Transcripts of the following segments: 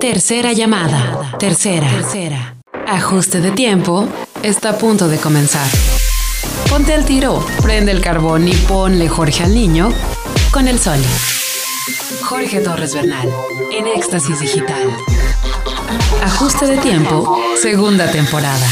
Tercera llamada. Tercera. Tercera. Ajuste de tiempo. Está a punto de comenzar. Ponte al tiro, prende el carbón y ponle Jorge al niño con el sol. Jorge Torres Bernal, en Éxtasis Digital. Ajuste de tiempo, segunda temporada.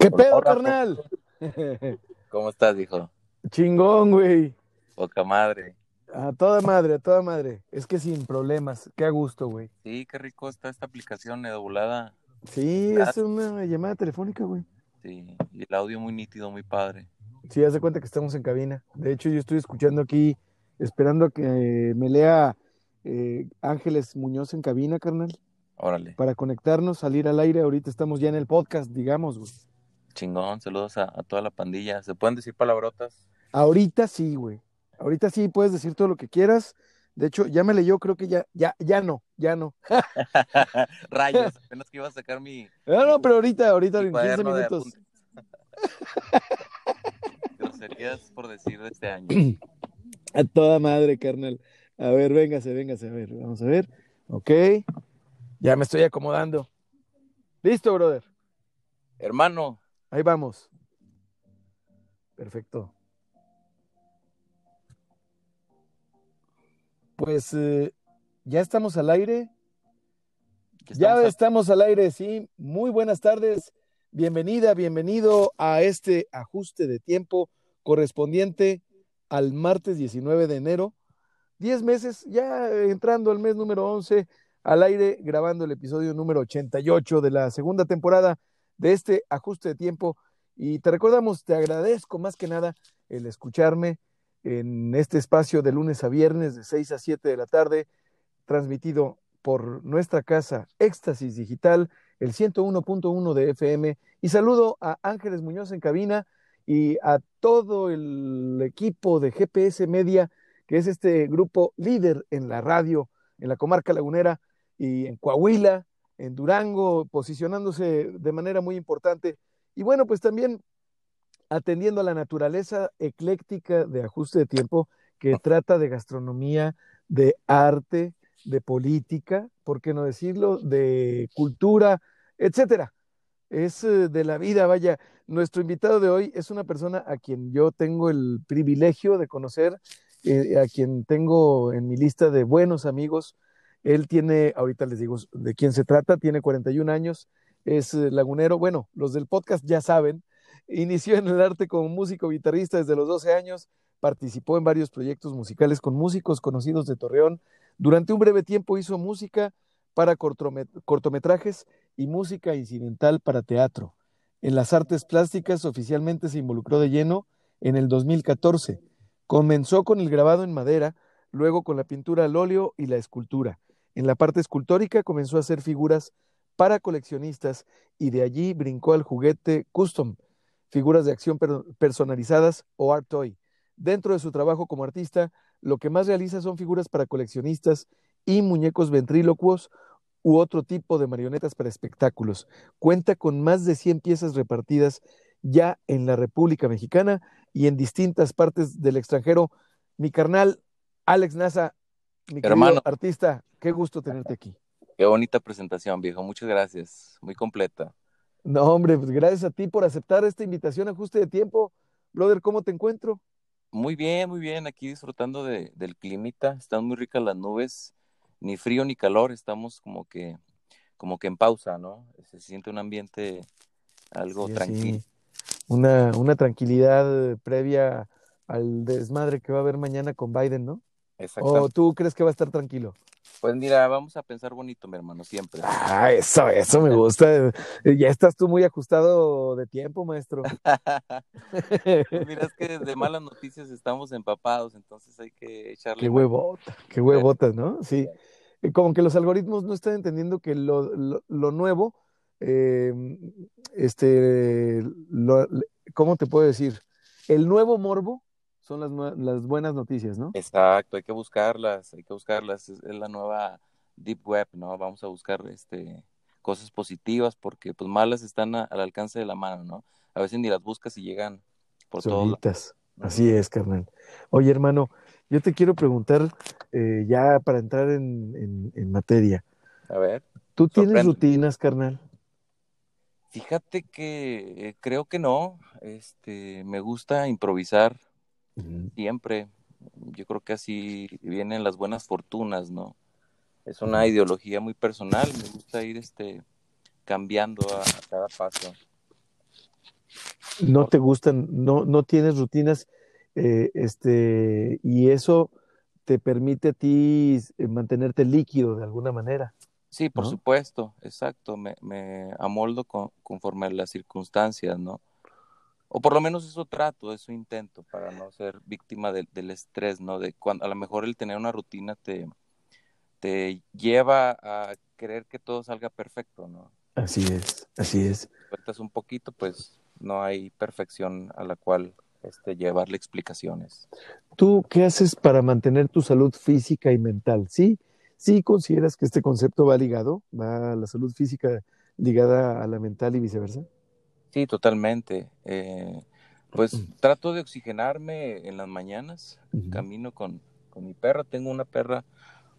¿Qué pedo, carnal? ¿Cómo estás, hijo? Chingón, güey. Poca madre. A toda madre, a toda madre. Es que sin problemas. Qué a gusto, güey. Sí, qué rico está esta aplicación de volada. Sí, es una llamada telefónica, güey. Sí, y el audio muy nítido, muy padre. Sí, haz de cuenta que estamos en cabina. De hecho, yo estoy escuchando aquí, esperando a que me lea eh, Ángeles Muñoz en cabina, carnal. Órale. Para conectarnos, salir al aire. Ahorita estamos ya en el podcast, digamos, güey. Chingón, saludos a, a toda la pandilla. ¿Se pueden decir palabrotas? Ahorita sí, güey. Ahorita sí puedes decir todo lo que quieras. De hecho, ya me leyó, creo que ya, ya, ya no, ya no. Rayos, apenas que iba a sacar mi. No, no, pero ahorita, ahorita en 15 cuaderno de minutos. Groserías por decir de este año. A toda madre, carnal. A ver, véngase, véngase, a ver, vamos a ver. Ok. Ya me estoy acomodando. Listo, brother. Hermano, Ahí vamos. Perfecto. Pues eh, ya estamos al aire. Ya estamos al aire, sí. Muy buenas tardes. Bienvenida, bienvenido a este ajuste de tiempo correspondiente al martes 19 de enero. Diez meses, ya entrando al mes número 11, al aire, grabando el episodio número 88 de la segunda temporada de este ajuste de tiempo. Y te recordamos, te agradezco más que nada el escucharme en este espacio de lunes a viernes de 6 a 7 de la tarde, transmitido por nuestra casa Éxtasis Digital, el 101.1 de FM. Y saludo a Ángeles Muñoz en cabina y a todo el equipo de GPS Media, que es este grupo líder en la radio, en la comarca lagunera y en Coahuila, en Durango, posicionándose de manera muy importante. Y bueno, pues también atendiendo a la naturaleza ecléctica de ajuste de tiempo que trata de gastronomía, de arte, de política, por qué no decirlo, de cultura, etcétera. Es eh, de la vida, vaya. Nuestro invitado de hoy es una persona a quien yo tengo el privilegio de conocer, eh, a quien tengo en mi lista de buenos amigos. Él tiene, ahorita les digo de quién se trata, tiene 41 años, es eh, lagunero. Bueno, los del podcast ya saben, inició en el arte como músico guitarrista desde los 12 años, participó en varios proyectos musicales con músicos conocidos de Torreón. Durante un breve tiempo hizo música para cortomet- cortometrajes y música incidental para teatro. En las artes plásticas oficialmente se involucró de lleno en el 2014. Comenzó con el grabado en madera, luego con la pintura al óleo y la escultura. En la parte escultórica comenzó a hacer figuras para coleccionistas y de allí brincó al juguete custom, figuras de acción per- personalizadas o art toy. Dentro de su trabajo como artista, lo que más realiza son figuras para coleccionistas y muñecos ventrílocuos u otro tipo de marionetas para espectáculos. Cuenta con más de 100 piezas repartidas ya en la República Mexicana y en distintas partes del extranjero. Mi carnal Alex Nasa, mi Hermano. artista, qué gusto tenerte aquí. qué bonita presentación, viejo. Muchas gracias. Muy completa. No, hombre, pues gracias a ti por aceptar esta invitación a ajuste de tiempo. Brother, ¿cómo te encuentro? Muy bien, muy bien. Aquí disfrutando de, del climita. Están muy ricas las nubes. Ni frío ni calor. Estamos como que, como que en pausa, ¿no? Se siente un ambiente algo Sí, tranquilo. sí. Una, una tranquilidad previa al desmadre que va a haber mañana con Biden, ¿no? ¿O tú crees que va a estar tranquilo? Pues mira, vamos a pensar bonito, mi hermano, siempre. Ah, eso, eso me gusta. Ya estás tú muy ajustado de tiempo, maestro. Pues mira, es que de malas noticias estamos empapados, entonces hay que echarle Qué huevota, qué huevotas, ¿no? Sí. Eh, Como que los algoritmos no están entendiendo que lo, lo- lo nuevo, eh, este, lo- ¿cómo te puedo decir? El nuevo morbo son las, las buenas noticias, ¿no? Exacto, hay que buscarlas, hay que buscarlas. Es, es la nueva deep web, ¿no? Vamos a buscar este cosas positivas porque pues malas están a- al alcance de la mano, ¿no? A veces ni las buscas y llegan por. Solitas. Así es, carnal. Oye, hermano, yo te quiero preguntar, eh, ya para entrar en, en, materia. A ver. ¿Tú tienes rutinas, carnal? Fíjate que eh, creo que no. Este, me gusta improvisar siempre. Yo creo que así vienen las buenas fortunas, ¿no? Es una ideología muy personal. Me gusta ir, este, cambiando a cada paso no te gustan, no, no tienes rutinas, eh, este, y eso te permite a ti eh, mantenerte líquido de alguna manera. Sí, por supuesto, exacto, me, me amoldo conforme a las circunstancias, ¿no? O por lo menos eso trato, eso intento para no ser víctima del estrés, ¿no? De cuando a lo mejor el tener una rutina te, te lleva a creer que todo salga perfecto, ¿no? Así es, así es. Cuentas un poquito, pues no hay perfección a la cual este, llevarle explicaciones. ¿Tú qué haces para mantener tu salud física y mental? ¿Sí? ¿Sí consideras que este concepto va ligado? ¿Va la salud física ligada a la mental y viceversa? Sí, totalmente. Eh, pues trato de oxigenarme en las mañanas, camino con, mi perra, tengo una perra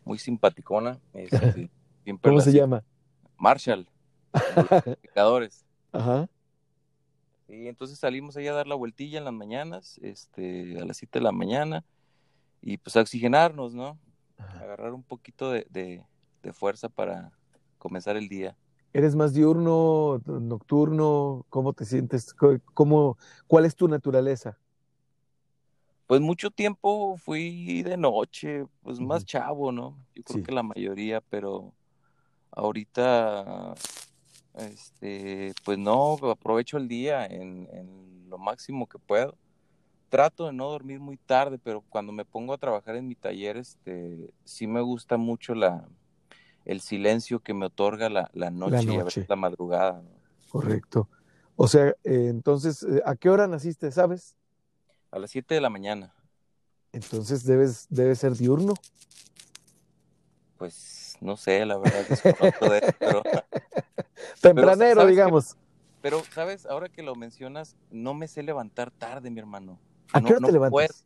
muy simpaticona. ¿Cómo se llama? Marshall. Pecadores. Ajá. Y entonces salimos ahí a dar la vueltilla en las mañanas, este, a las 7 de la mañana, y pues a oxigenarnos, ¿no? Agarrar un poquito de, fuerza para comenzar el día. ¿Eres más diurno, nocturno? ¿Cómo te sientes? ¿Cómo, ¿Cuál es tu naturaleza? Pues mucho tiempo fui de noche, pues más chavo, ¿no? Yo creo que la mayoría, pero ahorita este, pues no, aprovecho el día en, lo máximo que puedo. Trato de no dormir muy tarde, pero cuando me pongo a trabajar en mi taller, este, sí me gusta mucho la, el silencio que me otorga la, noche, y a veces la madrugada. Correcto. O sea, eh, entonces, eh, ¿a qué hora naciste, sabes? A las 7 de la mañana. Entonces debes, debe ser diurno. Pues no sé, la verdad, de, pero, Tempranero, digamos. pero, ¿sabes? Ahora que lo mencionas, no me sé levantar tarde, mi hermano. ¿A qué hora te levantas?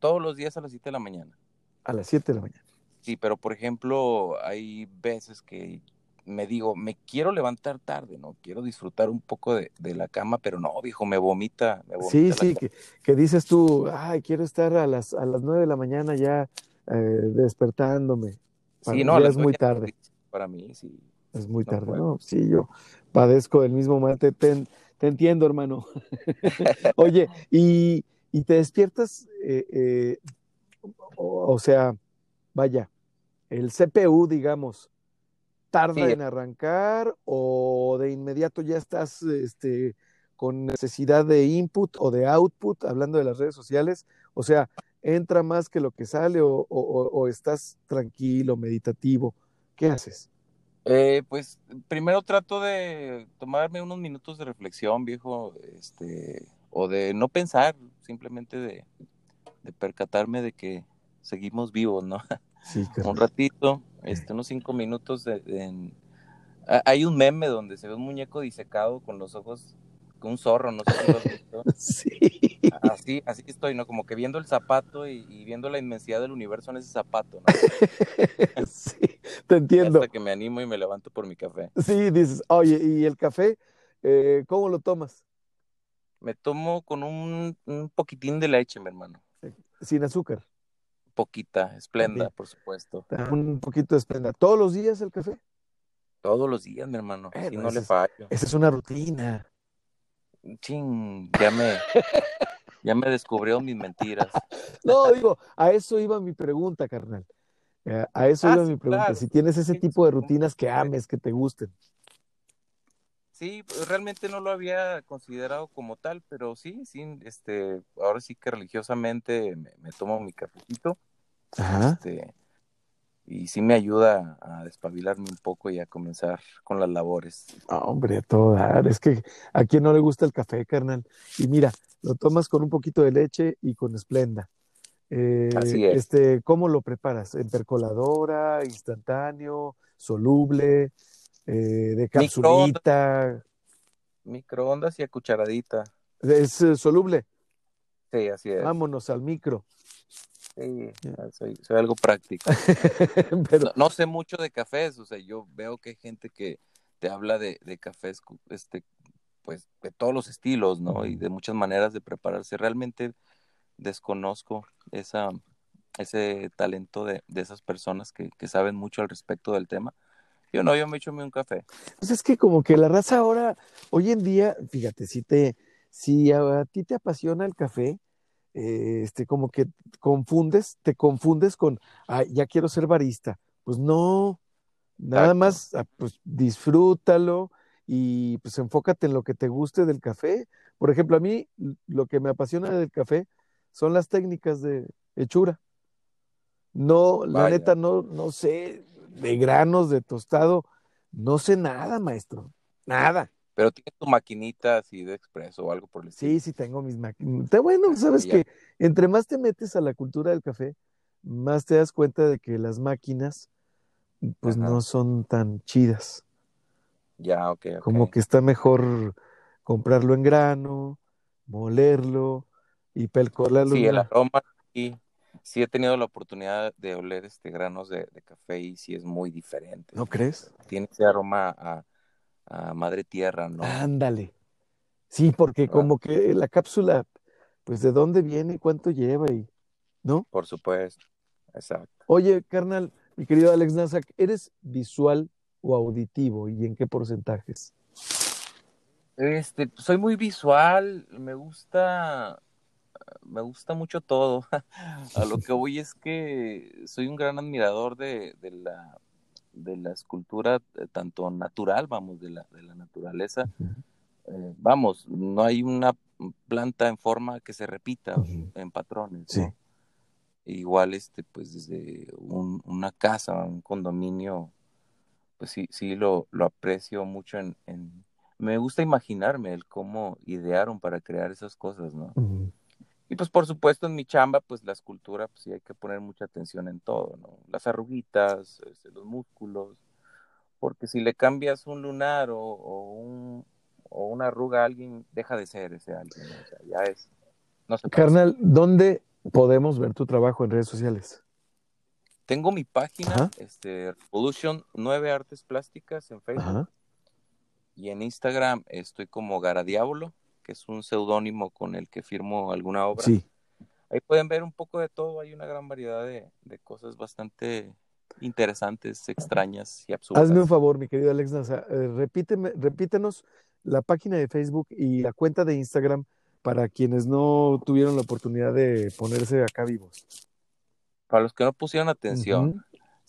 todos los días a las 7 de la mañana. A las 7 de la mañana. Sí, pero por ejemplo, hay veces que me digo, me quiero levantar tarde, ¿no? Quiero disfrutar un poco de, la cama, pero no, viejo, me vomita. Me sí, sí, que, dices tú, ay, quiero estar a las, a las 9 de la mañana ya eh, despertándome. sí, no, es muy tarde. Para mí, sí. Es muy tarde, ¿no? Sí, yo padezco del mismo mal, te, te, entiendo, hermano. Oye, y, te despiertas, eh, eh, o, sea, vaya, el CPU, digamos, tarda en arrancar o de inmediato ya estás este, con necesidad de input o de output, hablando de las redes sociales, o sea, entra más que lo que sale o, o estás tranquilo, meditativo, ¿qué haces? Eh, pues primero trato de tomarme unos minutos de reflexión, viejo, este, o de no pensar, simplemente de, percatarme de que seguimos vivos, ¿no? Sí, un ratito, este, unos cinco minutos de, hay un meme donde se ve un muñeco disecado con los ojos un zorro, no sé si lo has visto. Sí. Así, así estoy, ¿no? Como que viendo el zapato y, viendo la inmensidad del universo en ese zapato, ¿no? Sí, te entiendo. Hasta que me animo y me levanto por mi café. Sí, dices, oye, ¿y el café? Eh, ¿Cómo lo tomas? Me tomo con un, poquitín de leche, mi hermano. Sin azúcar. Poquita, esplenda, por supuesto. Un poquito de esplenda. ¿Todos los días el café? Todos los días, mi hermano. Si no le fallo. Esa es una rutina ching, ya me, ya me descubrió mis mentiras. No, digo, a eso iba mi pregunta, carnal. Eh, a eso ah, iba mi pregunta. Si tienes ese tipo de rutinas que ames, que te gusten. Sí, pues, realmente no lo había considerado como tal, pero sí, sí, este, ahora sí que religiosamente me, tomo mi cafecito. Ajá. Este, y sí me ayuda a despabilarme un poco y a comenzar con las labores. hombre, a todo dar. Es que a quien no le gusta el café, carnal. Y mira, lo tomas con un poquito de leche y con esplenda. Eh, Así es. Este, ¿Cómo lo preparas? ¿En percoladora, instantáneo, soluble, eh, de capsulita? Microondas y a cucharadita. ¿Es eh, soluble? Sí, así es. Vámonos al micro. Sí, soy, soy algo práctico. Pero, No, no sé mucho de cafés, o sea, yo veo que hay gente que te habla de, de cafés, este, pues, de todos los estilos, ¿no? Y de muchas maneras de prepararse. Realmente desconozco esa, ese talento de, de esas personas que, que saben mucho al respecto del tema. Yo no, yo me echo un café. pues es que como que la raza ahora, hoy en día, fíjate, si te, si a, ti te apasiona el café, eh, este, como que confundes, te confundes con, ay, ya quiero ser barista. Pues no, nada Exacto. más, ah, pues disfrútalo y pues enfócate en lo que te guste del café. Por ejemplo, a mí lo que me apasiona del café son las técnicas de hechura. No, la neta, no, no sé de granos, de tostado, no sé nada, maestro, nada. Pero tienes tu maquinita así de expreso o algo por el estilo. Sí, sí tengo mis máquinas. Bueno, sabes Ya. que entre más te metes a la cultura del café, más te das cuenta de que las máquinas, pues Ajá. no son tan chidas. Ya, ok, ok. Como que está mejor comprarlo en grano, molerlo y pelcolarlo. Sí, el aroma, sí, sí he tenido la oportunidad de oler este granos de, de café y sí es muy diferente. ¿No crees? Tiene ese aroma a, a madre tierra, ¿no? Ándale. Sí, porque ¿Verdad? como que la cápsula, pues de dónde viene, cuánto lleva y, ¿no? Por supuesto, exacto. Oye, carnal, mi querido Alex Nazak, ¿eres visual o auditivo y en qué porcentajes? Este, soy muy visual, me gusta, me gusta mucho todo. A lo que voy es que soy un gran admirador de, de la, de la escultura, eh, tanto natural, vamos, de la, de la naturaleza. Eh, vamos, no hay una planta en forma que se repita en patrones, Sí. ¿no? Igual, este, pues desde un- una casa, un condominio, pues sí, sí lo, lo aprecio mucho en, en- Me gusta imaginarme el cómo idearon para crear esas cosas, ¿no? Y pues por supuesto en mi chamba, pues la escultura, pues sí hay que poner mucha atención en todo, ¿no? Las arruguitas, este, los músculos, porque si le cambias un lunar o, o un, o una arruga a alguien, deja de ser ese alguien, ¿no? O sea, ya es, no se parece. Carnal, ¿dónde podemos ver tu trabajo en redes sociales? Tengo mi página, Ajá. este, Revolution 9 Artes Plásticas en Facebook Ajá. y en Instagram estoy como Gara Diablo, que es un seudónimo con el que firmo alguna obra. Sí. Ahí pueden ver un poco de todo, hay una gran variedad de, de cosas bastante interesantes, extrañas y absurdas. Hazme un favor, mi querido Alex Naza, eh, repíteme, repítenos la página de Facebook y la cuenta de Instagram para quienes no tuvieron la oportunidad de ponerse acá vivos. Para los que no pusieron atención,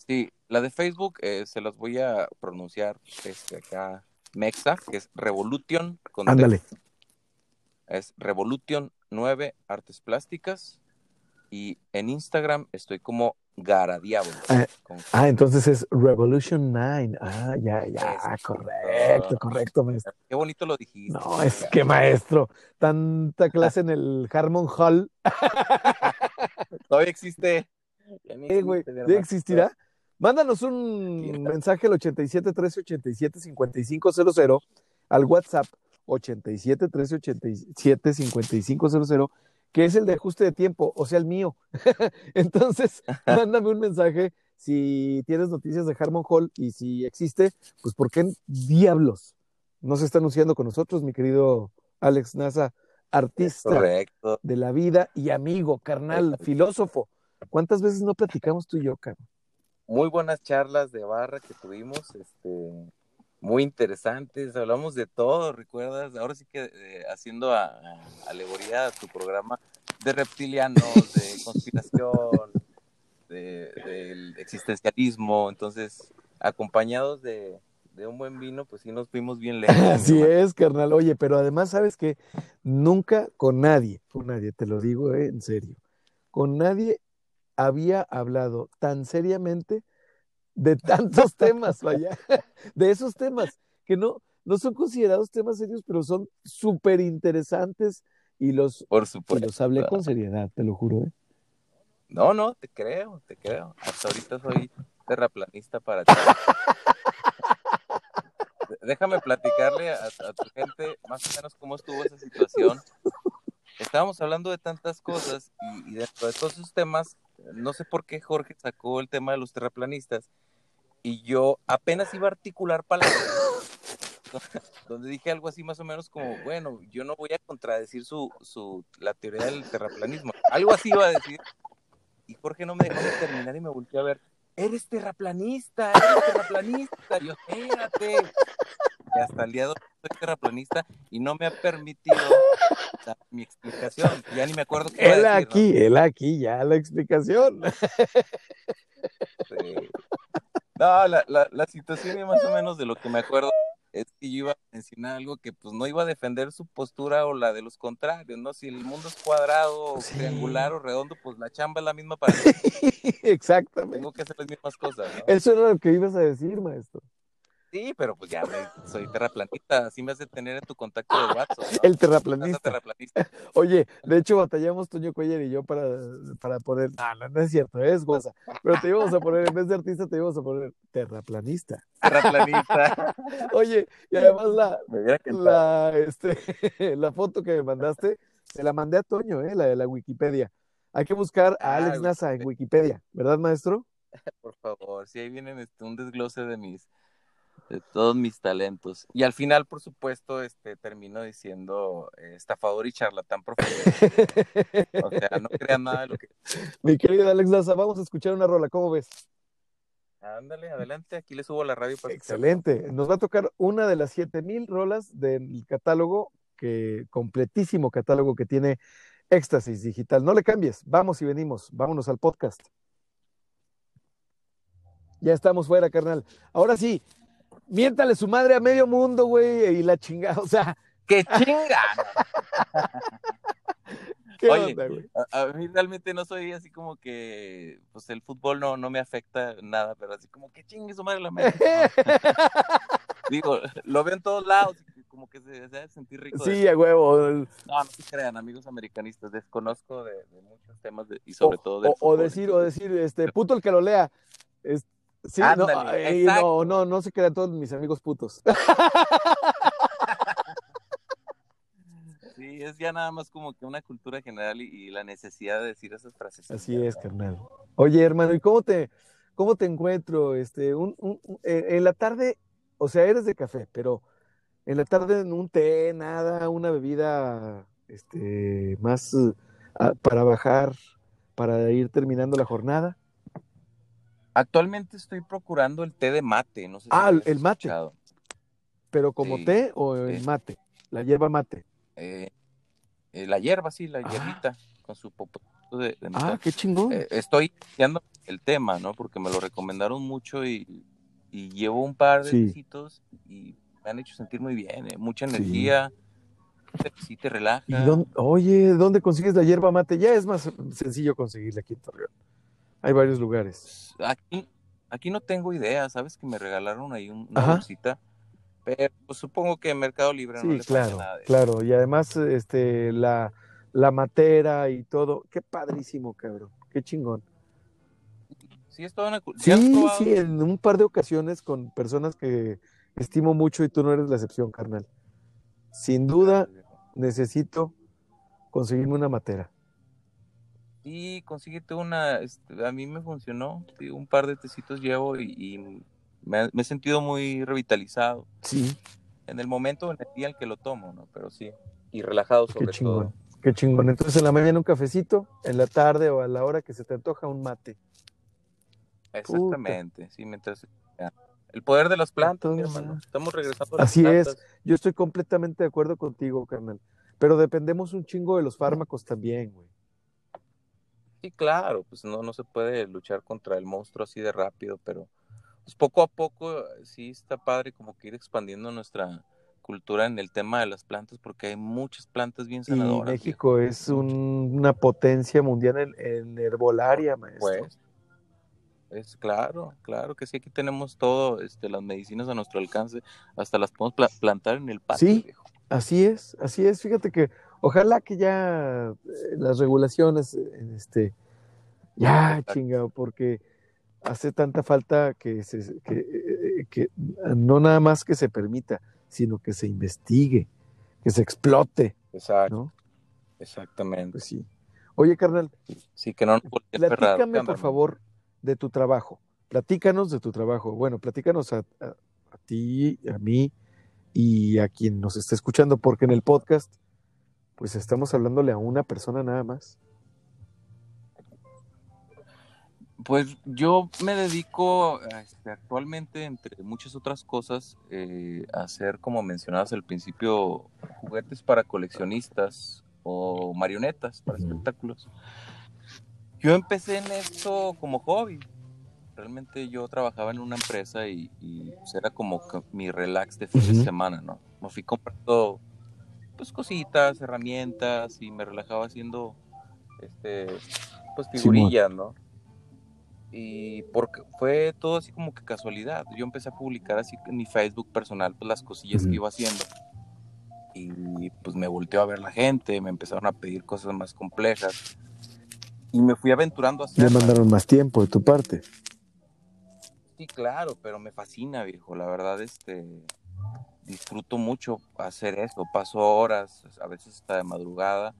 sí, la de Facebook eh, se las voy a pronunciar este, acá, Mexa, que es Revolution D. Es Revolution 9 Artes Plásticas y en Instagram estoy como Gara Diablo. Ah, con- Ah, entonces es Revolution 9. Ah, ya, ya, Es- correcto, correcto, maestro. Qué bonito lo dijiste. No, es que maestro, tanta clase en el Harmon Hall. Todavía existe. Ya ni Eh, güey, existe, mi ¿ya hermano. existirá? Mándanos un mensaje al 87 13 87 5500 al WhatsApp 87 13 87 5500 que es el de ajuste de tiempo, o sea, el mío. Entonces, mándame un mensaje si tienes noticias de Harmon Hall y si existe, pues ¿por qué diablos no se está anunciando con nosotros, mi querido Alex Nasa, artista Correcto. de la vida y amigo, carnal, filósofo? ¿Cuántas veces no platicamos tú y yo? Muy buenas charlas de barra que tuvimos, este, muy interesantes, hablamos de todo, ¿recuerdas? Ahora sí que eh, haciendo a, a- alegoría a tu programa de reptilianos, de conspiración, de, del existencialismo, entonces, acompañados de, de un buen vino, pues sí nos fuimos bien lejos. Así es, carnal. Oye, pero además, ¿sabes que Nunca con nadie, con nadie, te lo digo eh, en serio, con nadie había hablado tan seriamente de tantos temas, vaya, de esos temas que no, no son considerados temas serios, pero son súper interesantes y los, Por y supuesto. los hablé con seriedad, te lo juro. ¿eh? No, no, te creo, te creo. Hasta ahorita soy terraplanista para ti. Déjame platicarle a, a tu gente más o menos cómo estuvo esa situación. Estábamos hablando de tantas cosas y, y dentro de todos esos temas, no sé por qué Jorge sacó el tema de los terraplanistas y yo apenas iba a articular palabras donde dije algo así más o menos como, bueno, yo no voy a contradecir su, su, la teoría del terraplanismo. Algo así iba a decir. Y Jorge no me dejó terminar y me volteó a ver, eres terraplanista, eres terraplanista. yo, espérate. Y hasta el día de hoy soy terraplanista y no me ha permitido dar mi explicación. Ya ni me acuerdo qué Él aquí, él aquí, ya la explicación. No, la, la, la situación es más o menos de lo que me acuerdo es que yo iba a mencionar algo que pues no iba a defender su postura o la de los contrarios, ¿no? Si el mundo es cuadrado, triangular o redondo, pues la chamba es la misma para mí. Exactamente. Tengo que hacer las mismas cosas. ¿no? Eso era lo que ibas a decir, maestro. Sí, pero pues ya soy terraplanista, así me hace tener en tu contacto de WhatsApp. El terraplanista. Oye, de hecho batallamos Toño Cuellar y yo para, para poner, no, no, es cierto, es guasa, pero te íbamos a poner, en vez de artista, te íbamos a poner terraplanista. Terraplanista. Oye, y además la, la, este, la foto que me mandaste, se la mandé a Toño, ¿eh? la de la Wikipedia. Hay que buscar a Alex ah, Nasa en Wikipedia, ¿verdad, maestro? Por favor, si ahí vienen este, un desglose de mis de todos mis talentos. Y al final, por supuesto, este termino diciendo eh, estafador y charlatán profundo. o sea, no crean nada de lo que. Mi querido Alex Laza, vamos a escuchar una rola, ¿cómo ves? Ándale, adelante, aquí le subo la radio para Excelente. Nos va a tocar una de las 7000 rolas del catálogo, que completísimo catálogo que tiene Éxtasis Digital. No le cambies, vamos y venimos, vámonos al podcast. Ya estamos fuera, carnal. Ahora sí, miéntale su madre a medio mundo, güey, y la chingada, o sea. ¡Qué chinga! ¿Qué Oye, güey? A, mí realmente no soy así como que, pues el fútbol no, no me afecta nada, pero así como que chingue su madre la mente. Digo, lo veo en todos lados, como que se, se sentir rico. Sí, a huevo. No, no se crean, amigos americanistas, desconozco de, muchos temas y sobre todo de. O, decir, o decir, este, puto el que lo lea. Este, Sí, no, no, no, no se crean todos mis amigos putos. Sí, es ya nada más como que una cultura general y, la necesidad de decir esas frases. Así es, carnal. Oye, hermano, ¿y cómo te, cómo te encuentro? Este, un, un, eh, en la tarde, o sea, eres de café, pero en la tarde un té, nada, una bebida este, más ah, para bajar, para ir terminando la jornada. Actualmente estoy procurando el té de mate, no sé Ah, el mate. ¿Pero como té o el mate? La hierba mate. Eh, eh, la hierba, sí, la ah. hierbita, con su popo de, Ah, qué chingón. Eh, estoy iniciando el tema, ¿no? Porque me lo recomendaron mucho y, llevo un par de sí. y me han hecho sentir muy bien, mucha energía. Sí. te relaja. oye, ¿dónde consigues la hierba mate? Ya es más sencillo conseguirla aquí en Torreón. Hay varios lugares. Aquí, aquí no tengo idea, sabes que me regalaron ahí una bolsita, pero pues, supongo que Mercado Libre no le claro, nada de claro. Y además, este, la, la matera y todo, qué padrísimo, cabrón, qué chingón. Sí, es toda una... Sí, sí, en un par de ocasiones con personas que estimo mucho y tú no eres la excepción, carnal. Sin duda, necesito conseguirme una matera. Sí, consíguete una, este, a mí me funcionó, un par de tecitos llevo y, me, he sentido muy revitalizado. Sí. En el momento, en el día en que lo tomo, ¿no? Pero sí, y relajado sobre Qué chingón. Qué chingón. Entonces en la mañana un cafecito, en la tarde o a la hora que se te antoja un mate. Exactamente, sí, mientras... El poder de las plantas, mi hermano. Estamos regresando a Así es. Yo estoy completamente de acuerdo contigo, carnal. Pero dependemos un chingo de los fármacos también, güey. Sí, claro, pues no, no se puede luchar contra el monstruo así de rápido, pero pues poco a poco eh, sí está padre como que ir expandiendo nuestra cultura en el tema de las plantas, porque hay muchas plantas bien sanadoras. Y México es una potencia mundial en, herbolaria, maestro. Pues, es claro, claro que sí, aquí tenemos todo, este, las medicinas a nuestro alcance, hasta las podemos plantar en el patio. Sí, así es, así es, fíjate que Ojalá que ya eh, las regulaciones, eh, este, ya chingado, porque hace tanta falta que, se, que, eh, no nada más que se permita, sino que se investigue, que se explote. Exacto. Exactamente. Pues sí. Oye, carnal. Sí, que no Platícame, por favor, de tu trabajo. Platícanos de tu trabajo. Bueno, platícanos a, a ti, a mí y a quien nos está escuchando, porque en el podcast, pues estamos hablándole a una persona nada más. Pues yo me dedico este, actualmente, entre muchas otras cosas, eh, a hacer, como mencionabas al principio, juguetes para coleccionistas o marionetas para espectáculos. Yo empecé en esto como hobby. Realmente yo trabajaba en una empresa y, pues, era como mi relax de fin de semana, ¿no? Me fui comprando pues cositas, herramientas y me relajaba haciendo este pues figurillas, ¿no? y porque fue todo así como que casualidad. Yo empecé a publicar así en mi Facebook personal pues, las cosillas que iba haciendo y pues me volteó a ver la gente, me empezaron a pedir cosas más complejas y me fui aventurando así. Le mandaron más tiempo de tu parte. Sí, claro, pero me fascina, viejo. La verdad, este, disfruto mucho hacer eso. Paso horas, a veces hasta de madrugada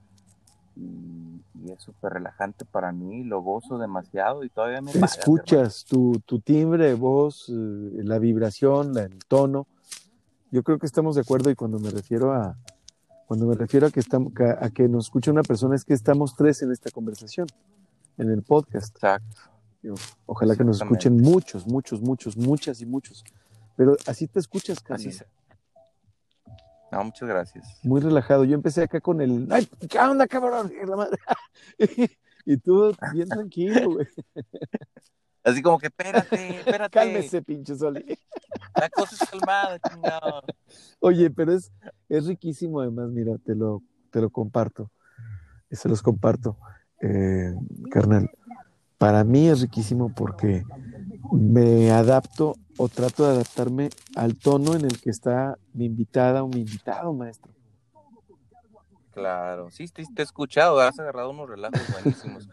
y, es súper relajante para mí, lo gozo demasiado y todavía me... Escuchas tu, tu, timbre voz, eh, la vibración, el tono. Yo creo que estamos de acuerdo y cuando me refiero a, cuando me refiero a que, estamos, a que nos escucha una persona es que estamos tres en esta conversación, en el podcast. Exacto. Ojalá que nos escuchen muchos, muchos, muchos, muchas y muchos. Pero así te escuchas, casi. Así no, muchas gracias. Muy relajado. Yo empecé acá con el. ¡Ay, qué onda, cabrón! y tú, bien tranquilo, güey. Así como que, espérate, espérate. Cálmese, pinche Soli. La cosa es calmada, chingado. Oye, pero es, es riquísimo, además, mira, te lo, te lo comparto. Se los comparto, eh, carnal. Para mí es riquísimo porque me adapto o trato de adaptarme al tono en el que está mi invitada o mi invitado, maestro. Claro, sí, te, he escuchado, has agarrado unos relajos buenísimos,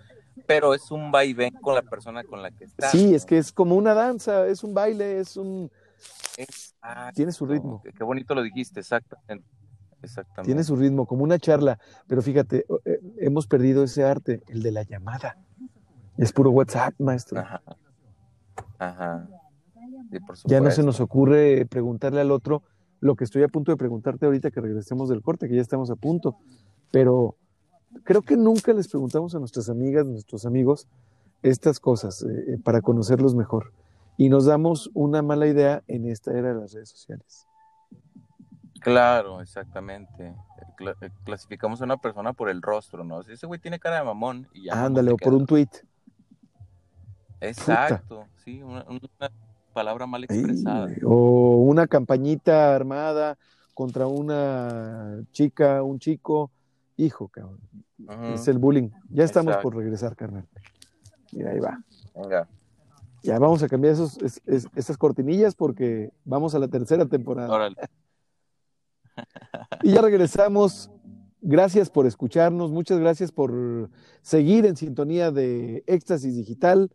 pero es un vaivén con la persona con la que estás. Sí, es que es como una danza, es un baile, es un... Tiene su ritmo. Qué bonito lo dijiste, exactamente. Exactamente. Tiene su ritmo, como una charla, pero fíjate, eh, hemos perdido ese arte, el de la llamada. Es puro WhatsApp, maestro. Ajá. Ajá. Ya no se nos ocurre preguntarle al otro lo que estoy a punto de preguntarte ahorita que regresemos del corte, que ya estamos a punto. Pero creo que nunca les preguntamos a nuestras amigas, nuestros amigos, estas cosas eh, eh, para conocerlos mejor. Y nos damos una mala idea en esta era de las redes sociales. Claro, exactamente. clasificamos a una persona por el rostro, ¿no? Si ese güey tiene cara de mamón y ya. Ándale, o por un tweet. Exacto, sí, una, palabra mal expresada. o una campañita armada contra una chica, un chico, hijo, cabrón. Es el bullying. Ya estamos por regresar, carnal. Mira, ahí va. Venga. Ya vamos a cambiar esos, esas cortinillas porque vamos a la tercera temporada. y ya regresamos. Gracias por escucharnos, muchas gracias por seguir en sintonía de Éxtasis Digital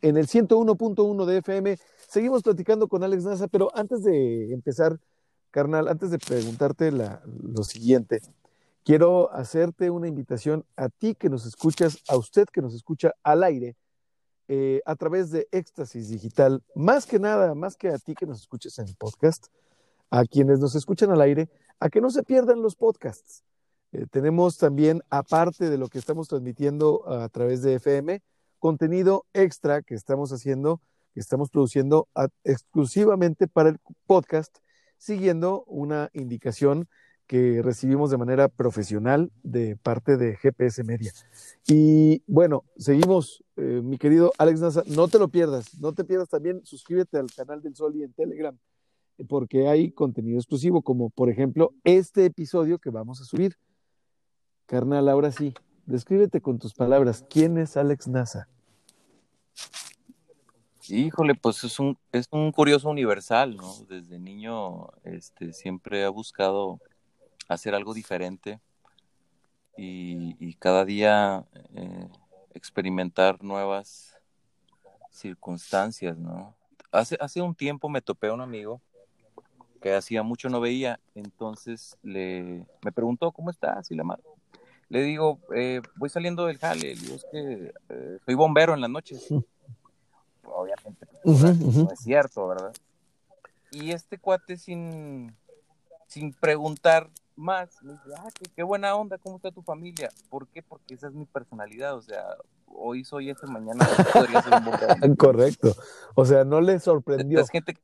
en el 101.1 de FM. Seguimos platicando con Alex Nasa, pero antes de empezar, carnal, antes de preguntarte lo siguiente, quiero hacerte una invitación a ti que nos escuchas, a usted que nos escucha al aire, eh, a través de Éxtasis Digital, más que nada, más que a ti que nos escuches en el podcast, a quienes nos escuchan al aire, a que no se pierdan los podcasts. Eh, tenemos también, aparte de lo que estamos transmitiendo a través de FM, contenido extra que estamos haciendo, que estamos produciendo exclusivamente para el podcast, siguiendo una indicación que recibimos de manera profesional de parte de GPS Media. Y bueno, seguimos, eh, mi querido Alex Nasa, no te lo pierdas, no te pierdas también, suscríbete al canal del Sol y en Telegram, porque hay contenido exclusivo, como por ejemplo este episodio que vamos a subir. Carnal, ahora sí, Descríbete con tus palabras. ¿Quién es Alex Nasa? Híjole, pues es un, es un curioso universal, ¿no? Desde niño este, siempre ha buscado hacer algo diferente y, cada día eh, experimentar nuevas circunstancias, ¿no? Hace, hace un tiempo me topé a un amigo que hacía mucho no veía, entonces le, me preguntó, ¿cómo estás? Y la madre, Le digo, eh, voy saliendo del jale, es que eh, soy bombero en las noches. Obviamente, Ujú, no es cierto, ¿verdad? Y este cuate sin, sin preguntar más, me dice, ah, qué, qué buena onda, ¿cómo está tu familia? ¿Por qué? Porque esa es mi personalidad, o sea, hoy soy este, mañana podría ser un. Correcto. O sea, no le sorprendió. Es gente que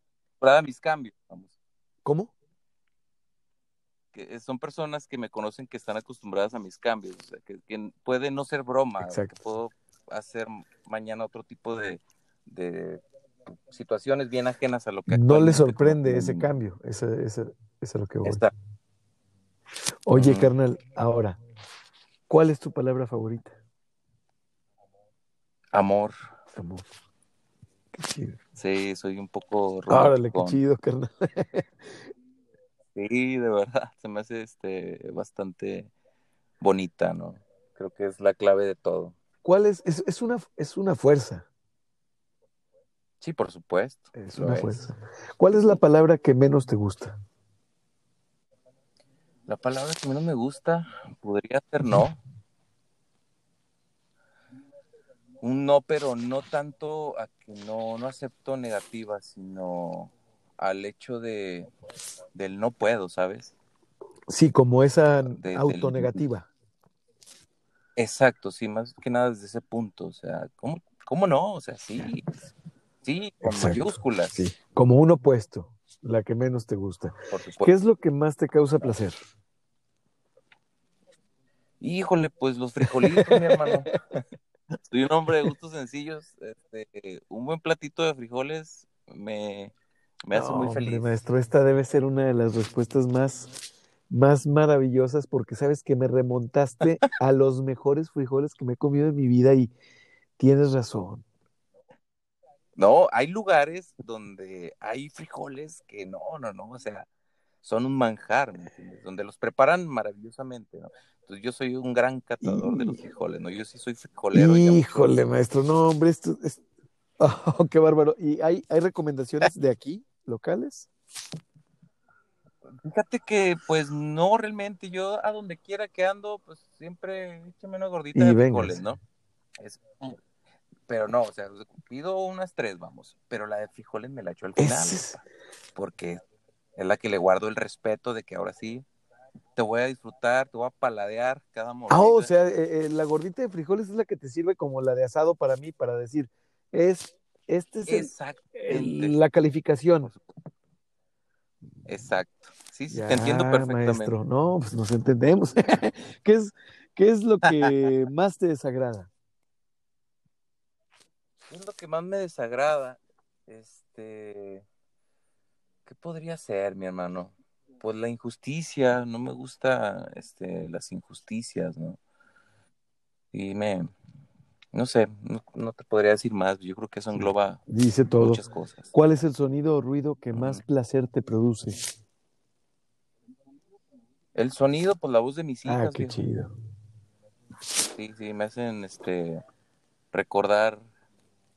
mis cambios, vamos. ¿Cómo? Que son personas que me conocen que están acostumbradas a mis cambios, o sea, que, que puede no ser broma, Exacto. que puedo hacer mañana otro tipo de, de situaciones bien ajenas a lo que No le sorprende ese cambio. Ese, ese, ese es a lo que voy. Está. Oye, Ujú. carnal, ahora, ¿cuál es tu palabra favorita? Amor. Amor. Qué chido. Sí, soy un poco Órale, qué chido, carnal. Sí, de verdad, se me hace este bastante bonita, ¿no? Creo que es la clave de todo. ¿Cuál es? Es, es una, es una fuerza. Sí, por supuesto. Es una es. fuerza. ¿Cuál es la palabra que menos te gusta? La palabra que menos me gusta podría ser no. Un no, pero no tanto a que no, no acepto negativas, sino al hecho de del no puedo, ¿sabes? Sí, como esa De- del- autonegativa. Exacto, sí, más que nada desde ese punto. O sea, ¿cómo, cómo no? O sea, sí, sí, con Exacto, mayúsculas, Sí. Como un opuesto, la que menos te gusta. por ¿Qué es lo que más te causa placer? Híjole, pues los frijolitos, mi hermano. Soy un hombre de gustos sencillos. Este, un buen platito de frijoles me, me hace No, muy hombre, feliz. maestro, esta debe ser una de las respuestas más, más maravillosas porque sabes que me remontaste a los mejores frijoles que me he comido en mi vida y tienes razón. No, hay lugares donde hay frijoles que no, no, no, o sea, son un manjar, ¿me entiendes? Donde los preparan maravillosamente, ¿no? Entonces yo soy un gran catador de los frijoles, ¿no? Yo sí soy frijolero. digamos. Híjole, maestro, no, hombre, esto es... Oh, qué bárbaro. ¿Y hay, hay recomendaciones de aquí, locales? Fíjate que, pues, no realmente, yo a donde quiera que ando, pues, siempre échame una gordita Y de frijoles, ¿no? Es- pero no, o sea, pido unas tres, vamos, pero la de frijoles me la echo al final, es- porque es la que le guardo el respeto de que ahora sí te voy a disfrutar, te voy a paladear cada mordida. Ah, o sea, eh, eh, la gordita de frijoles es la que te sirve como la de asado para mí, para decir, es, este es el- la calificación. exacto. Sí, sí, Ya, te entiendo perfectamente. maestro, no, pues nos entendemos. ¿Qué es, qué es lo que más te desagrada? ¿Qué es lo que más me desagrada? Este, ¿qué podría ser, mi hermano? Pues la injusticia, no me gusta este, las injusticias, ¿no? Y me, no sé, no, no te podría decir más, yo creo que eso engloba Dice todo. muchas cosas. ¿Cuál es el sonido o ruido que más placer te produce? El sonido, pues la voz de mis Ah, hijas, qué viejo. chido. Sí, sí, me hacen este recordar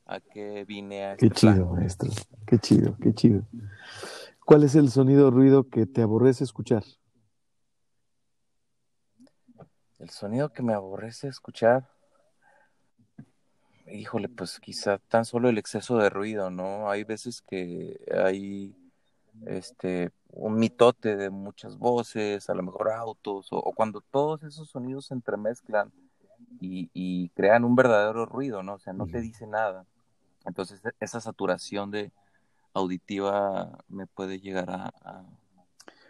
a qué vine a Qué este chido, maestro. Qué chido, qué chido. ¿Cuál es el sonido o ruido que te aborrece escuchar? El sonido que me aborrece escuchar, híjole, pues quizá tan solo el exceso de ruido, ¿no? Hay veces que hay este un mitote de muchas voces, a lo mejor autos, o, o cuando todos esos sonidos se entremezclan y, y crean un verdadero ruido, ¿no? O sea, no te dice nada. Entonces, e- esa saturación de auditiva me puede llegar a, a-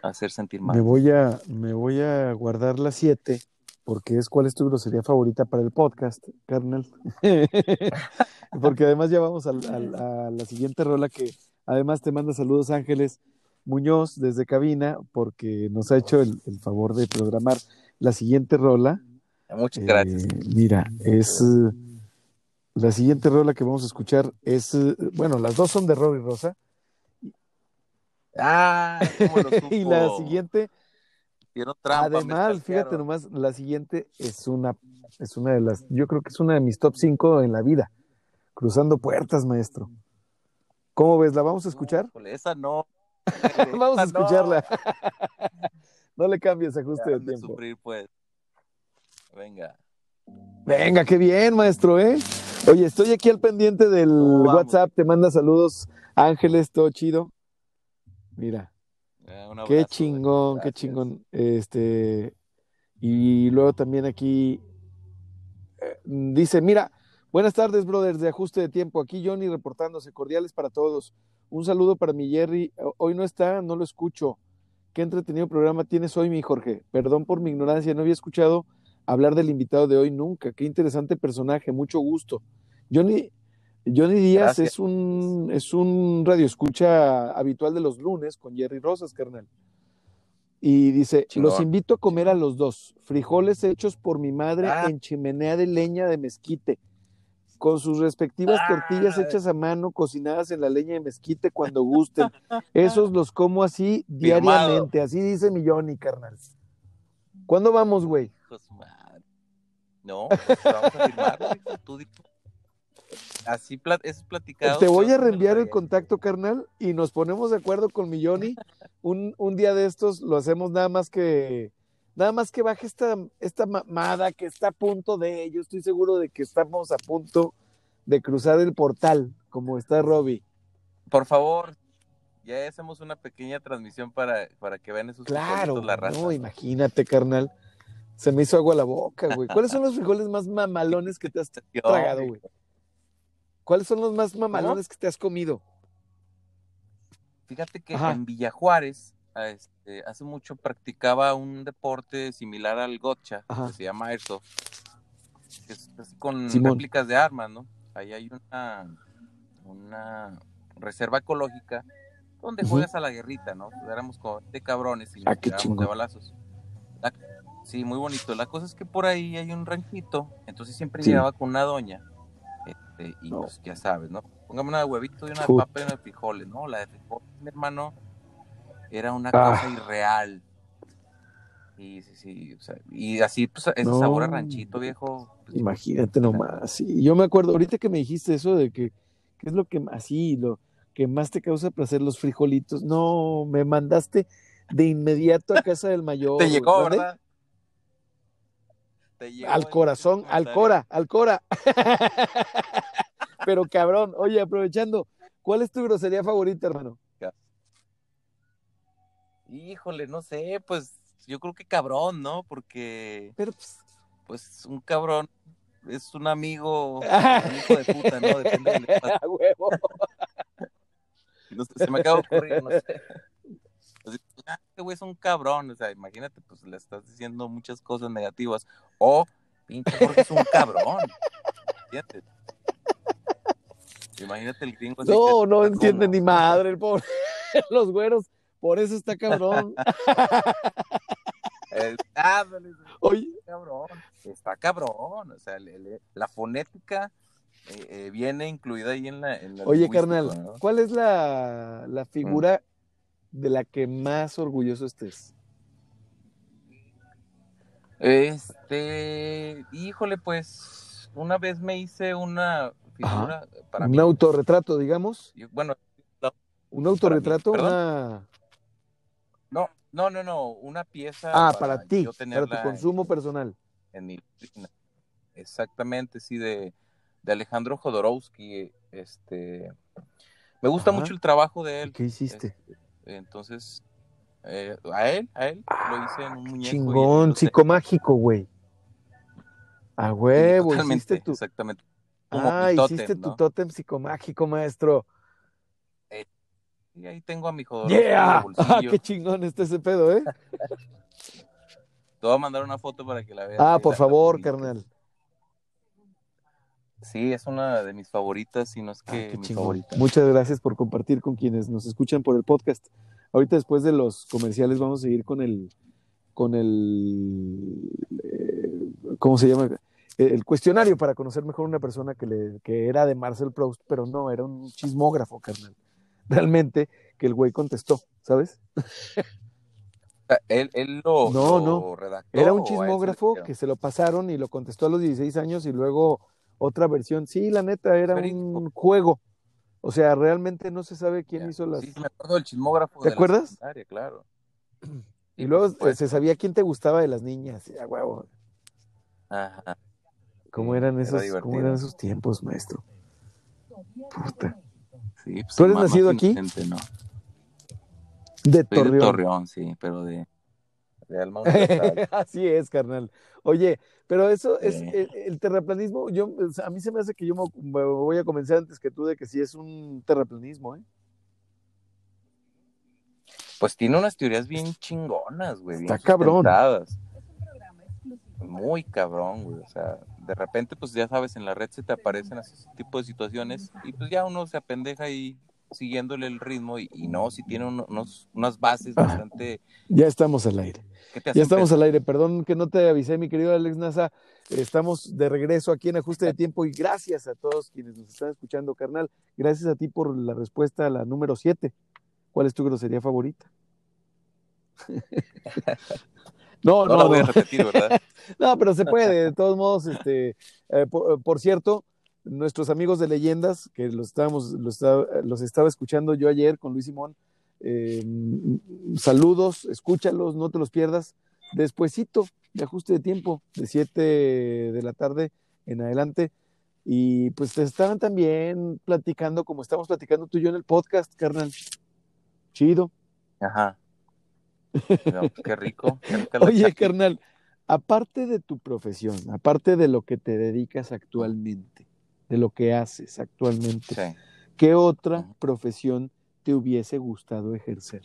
a hacer sentir mal. Me voy a, me voy a guardar la 7 porque es cuál es tu grosería favorita para el podcast, carnal. porque además ya vamos a, la siguiente rola que además te manda saludos Ángeles Muñoz desde cabina porque nos ha hecho el, el favor de programar la siguiente rola. Muchas Eh, gracias. mira, es eh, la siguiente rola que vamos a escuchar es, eh, bueno, las dos son de Robbie Rosa Ah, ¿cómo lo y la siguiente trampa, Además, fíjate nomás, la siguiente es una, es una de las, yo creo que es una de mis top 5 en la vida. Cruzando puertas, maestro. ¿Cómo ves? ¿La vamos a escuchar? Esa no. vamos a no. escucharla. No le cambies ajuste de Dejaron de tiempo. sufrir, pues. Venga. Venga, qué bien, maestro, ¿eh? Oye, estoy aquí al pendiente del. WhatsApp, te manda saludos, Ángeles, todo chido. Mira, Eh, un qué chingón, qué chingón. Este, y luego también aquí eh, dice, mira, buenas tardes, brothers, de ajuste de tiempo. Aquí Johnny reportándose, cordiales para todos. Un saludo para mi Jerry. Hoy no está, no lo escucho. Qué entretenido programa tienes hoy, mi Jorge. Perdón por mi ignorancia, no había escuchado hablar del invitado de hoy nunca. Qué interesante personaje, mucho gusto. Johnny, Johnny Díaz Gracias. es un, es un radioescucha habitual de los lunes con Jerry Rosas, carnal. Y dice, los invito a comer a los dos, frijoles hechos por mi madre Ah. en chimenea de leña de mezquite, con sus respectivas Ah. tortillas hechas a mano, cocinadas en la leña de mezquite cuando gusten. Esos los como así diariamente, así dice mi Johnny, carnal. ¿Cuándo vamos, güey? No, pues vamos a firmarlo, tú Así es platicado. Te voy a reenviar el contacto, carnal, y nos ponemos de acuerdo con mi Johnny. Un, un día de estos lo hacemos nada más que nada más que baje esta, esta mamada que está a punto de. Yo estoy seguro de que estamos a punto de cruzar el portal, como está Robbie. Por favor, ya hacemos una pequeña transmisión para, para que vean esos Claro, la raza. no, imagínate, carnal. Se me hizo agua la boca, güey. ¿Cuáles son los frijoles más mamalones que te has tragado, güey? ¿Cuáles son los más mamalones que te has comido? Fíjate que Ajá. en Villajuárez, este, hace mucho practicaba un deporte similar al gotcha, Ajá. que se llama airsoft, que es así con Simón. réplicas de armas, ¿no? Ahí hay una, una reserva ecológica donde juegas a la guerrita, ¿no? Éramos como de cabrones y Ah, nos de balazos. La- sí, muy bonito. La cosa es que por ahí hay un ranchito, entonces siempre Sí. llegaba con una doña, este, y No. pues ya sabes, ¿no? Póngame una de huevito y una de papa y una de frijoles, ¿no? La de frijoles, mi hermano, era una Ah. cosa irreal. Sí, sí, sí. o sea, y así, pues, ese No. sabor a ranchito, viejo. pues, Imagínate nomás. Sí, yo me acuerdo, ahorita que me dijiste eso de que, ¿qué es lo que así, lo que más te causa placer, los frijolitos? No, me mandaste de inmediato a casa del mayor. Te llegó. ¿verdad? Te llegó Al corazón, al cora, al cora. Pero cabrón, oye, aprovechando, ¿cuál es tu grosería favorita, hermano? Híjole, no sé, pues yo creo que cabrón, ¿no? Porque, Pero pues, pues, un cabrón es un amigo, un hijo de puta, ¿no? Depende del huevo. No sé, se me acaba de ocurrir, no sé. Así, ah, este güey es un cabrón, o sea, imagínate, pues le estás diciendo muchas cosas negativas. O, pinche Jorge es un cabrón. ¿Entiendes? Imagínate el gringo así No, no entiende ni madre el pobre. Los güeros, por eso está cabrón. Oye, cabrón. Está cabrón. O sea, le- le- la fonética eh, eh, viene incluida ahí en la. En la Oye, carnal, ¿no? ¿cuál es la, la figura de la que más orgulloso estés? Este, híjole, pues una vez me hice una figura para un mí. autorretrato, digamos. Yo- bueno, Un autorretrato, ¿Perdón? una... no, no, no, no, una pieza. Ah, para ti, para tu consumo personal. en mi. Exactamente, sí, de, de Alejandro Jodorowsky. Este, me gusta Ajá. mucho el trabajo de él. ¿Qué hiciste? Este, entonces, eh, a él, a él, lo hice en un muñeco. Chingón, psicomágico, güey. A huevo, hiciste tu... exactamente. Como Ah, mi tótem, hiciste tu tótem psicomágico, maestro. Y ahí tengo a mi Jodorowsky en el ¡Yeah! Ah, qué chingón está ese pedo, ¿eh? Te voy a mandar una foto para que la veas. Ah, por favor, carnal. Sí, es una de mis favoritas, si no es Ah, que qué mi favorita. Muchas gracias por compartir con quienes nos escuchan por el podcast. Ahorita después de los comerciales vamos a seguir con el con el eh, ¿cómo se llama? El cuestionario para conocer mejor una persona que le que era de Marcel Proust, pero no, era un chismógrafo, carnal. Realmente que el güey contestó, ¿sabes? Ah, Él, él lo, No, lo no. redactó. Era ¿o un chismógrafo que se lo pasaron y lo contestó a los 16 años y luego otra versión. Sí, la neta, era un juego. O sea, realmente no se sabe quién Ya. hizo las... Sí, me acuerdo del chismógrafo. ¿Te de la acuerdas? secundaria, claro. Y luego eh, se sabía quién te gustaba de las niñas. y, a huevo. Ajá. ¿Cómo eran era esos, cómo eran esos tiempos, maestro? Puta. Sí, pues, ¿Tú eres nacido aquí? De Soy de Torreón. Torreón, sí, pero de, de alma universal. Así es, carnal. Oye, pero eso es Sí. el, el terraplanismo. Yo, a mí se me hace que yo me, me voy a convencer antes que tú de que sí es un terraplanismo, ¿eh? Pues tiene unas teorías bien chingonas, güey. bien Está cabrón. sustentadas. Muy cabrón, güey. O sea, de repente, pues ya sabes, en la red se te aparecen ese tipo de situaciones y pues ya uno se apendeja ahí siguiéndole el ritmo y, y no, si tiene uno- unos, unas bases Ah. bastante... Ya estamos al aire. Ya estamos al aire. Perdón que no te avisé, mi querido Alex Nasa. Estamos de regreso aquí en Ajuste de Tiempo y gracias a todos quienes nos están escuchando, carnal. Gracias a ti por la respuesta a la número 7. ¿Cuál es tu grosería favorita? no, No no, la voy a repetir, ¿verdad? No, pero se puede, de todos modos, este, eh, por, por cierto, nuestros amigos de leyendas, que los estábamos, los estaba, los estaba escuchando yo ayer con Luis Simón, eh, saludos, escúchalos, no te los pierdas, despuesito de ajuste de tiempo, de 7 de la tarde en adelante, y pues te estaban también platicando, como estamos platicando tú y yo en el podcast, carnal, chido. Ajá. No, pues, qué rico. qué Oye, carnal, aparte de tu profesión, aparte de lo que te dedicas actualmente, de lo que haces actualmente, Sí. ¿qué otra profesión te hubiese gustado ejercer?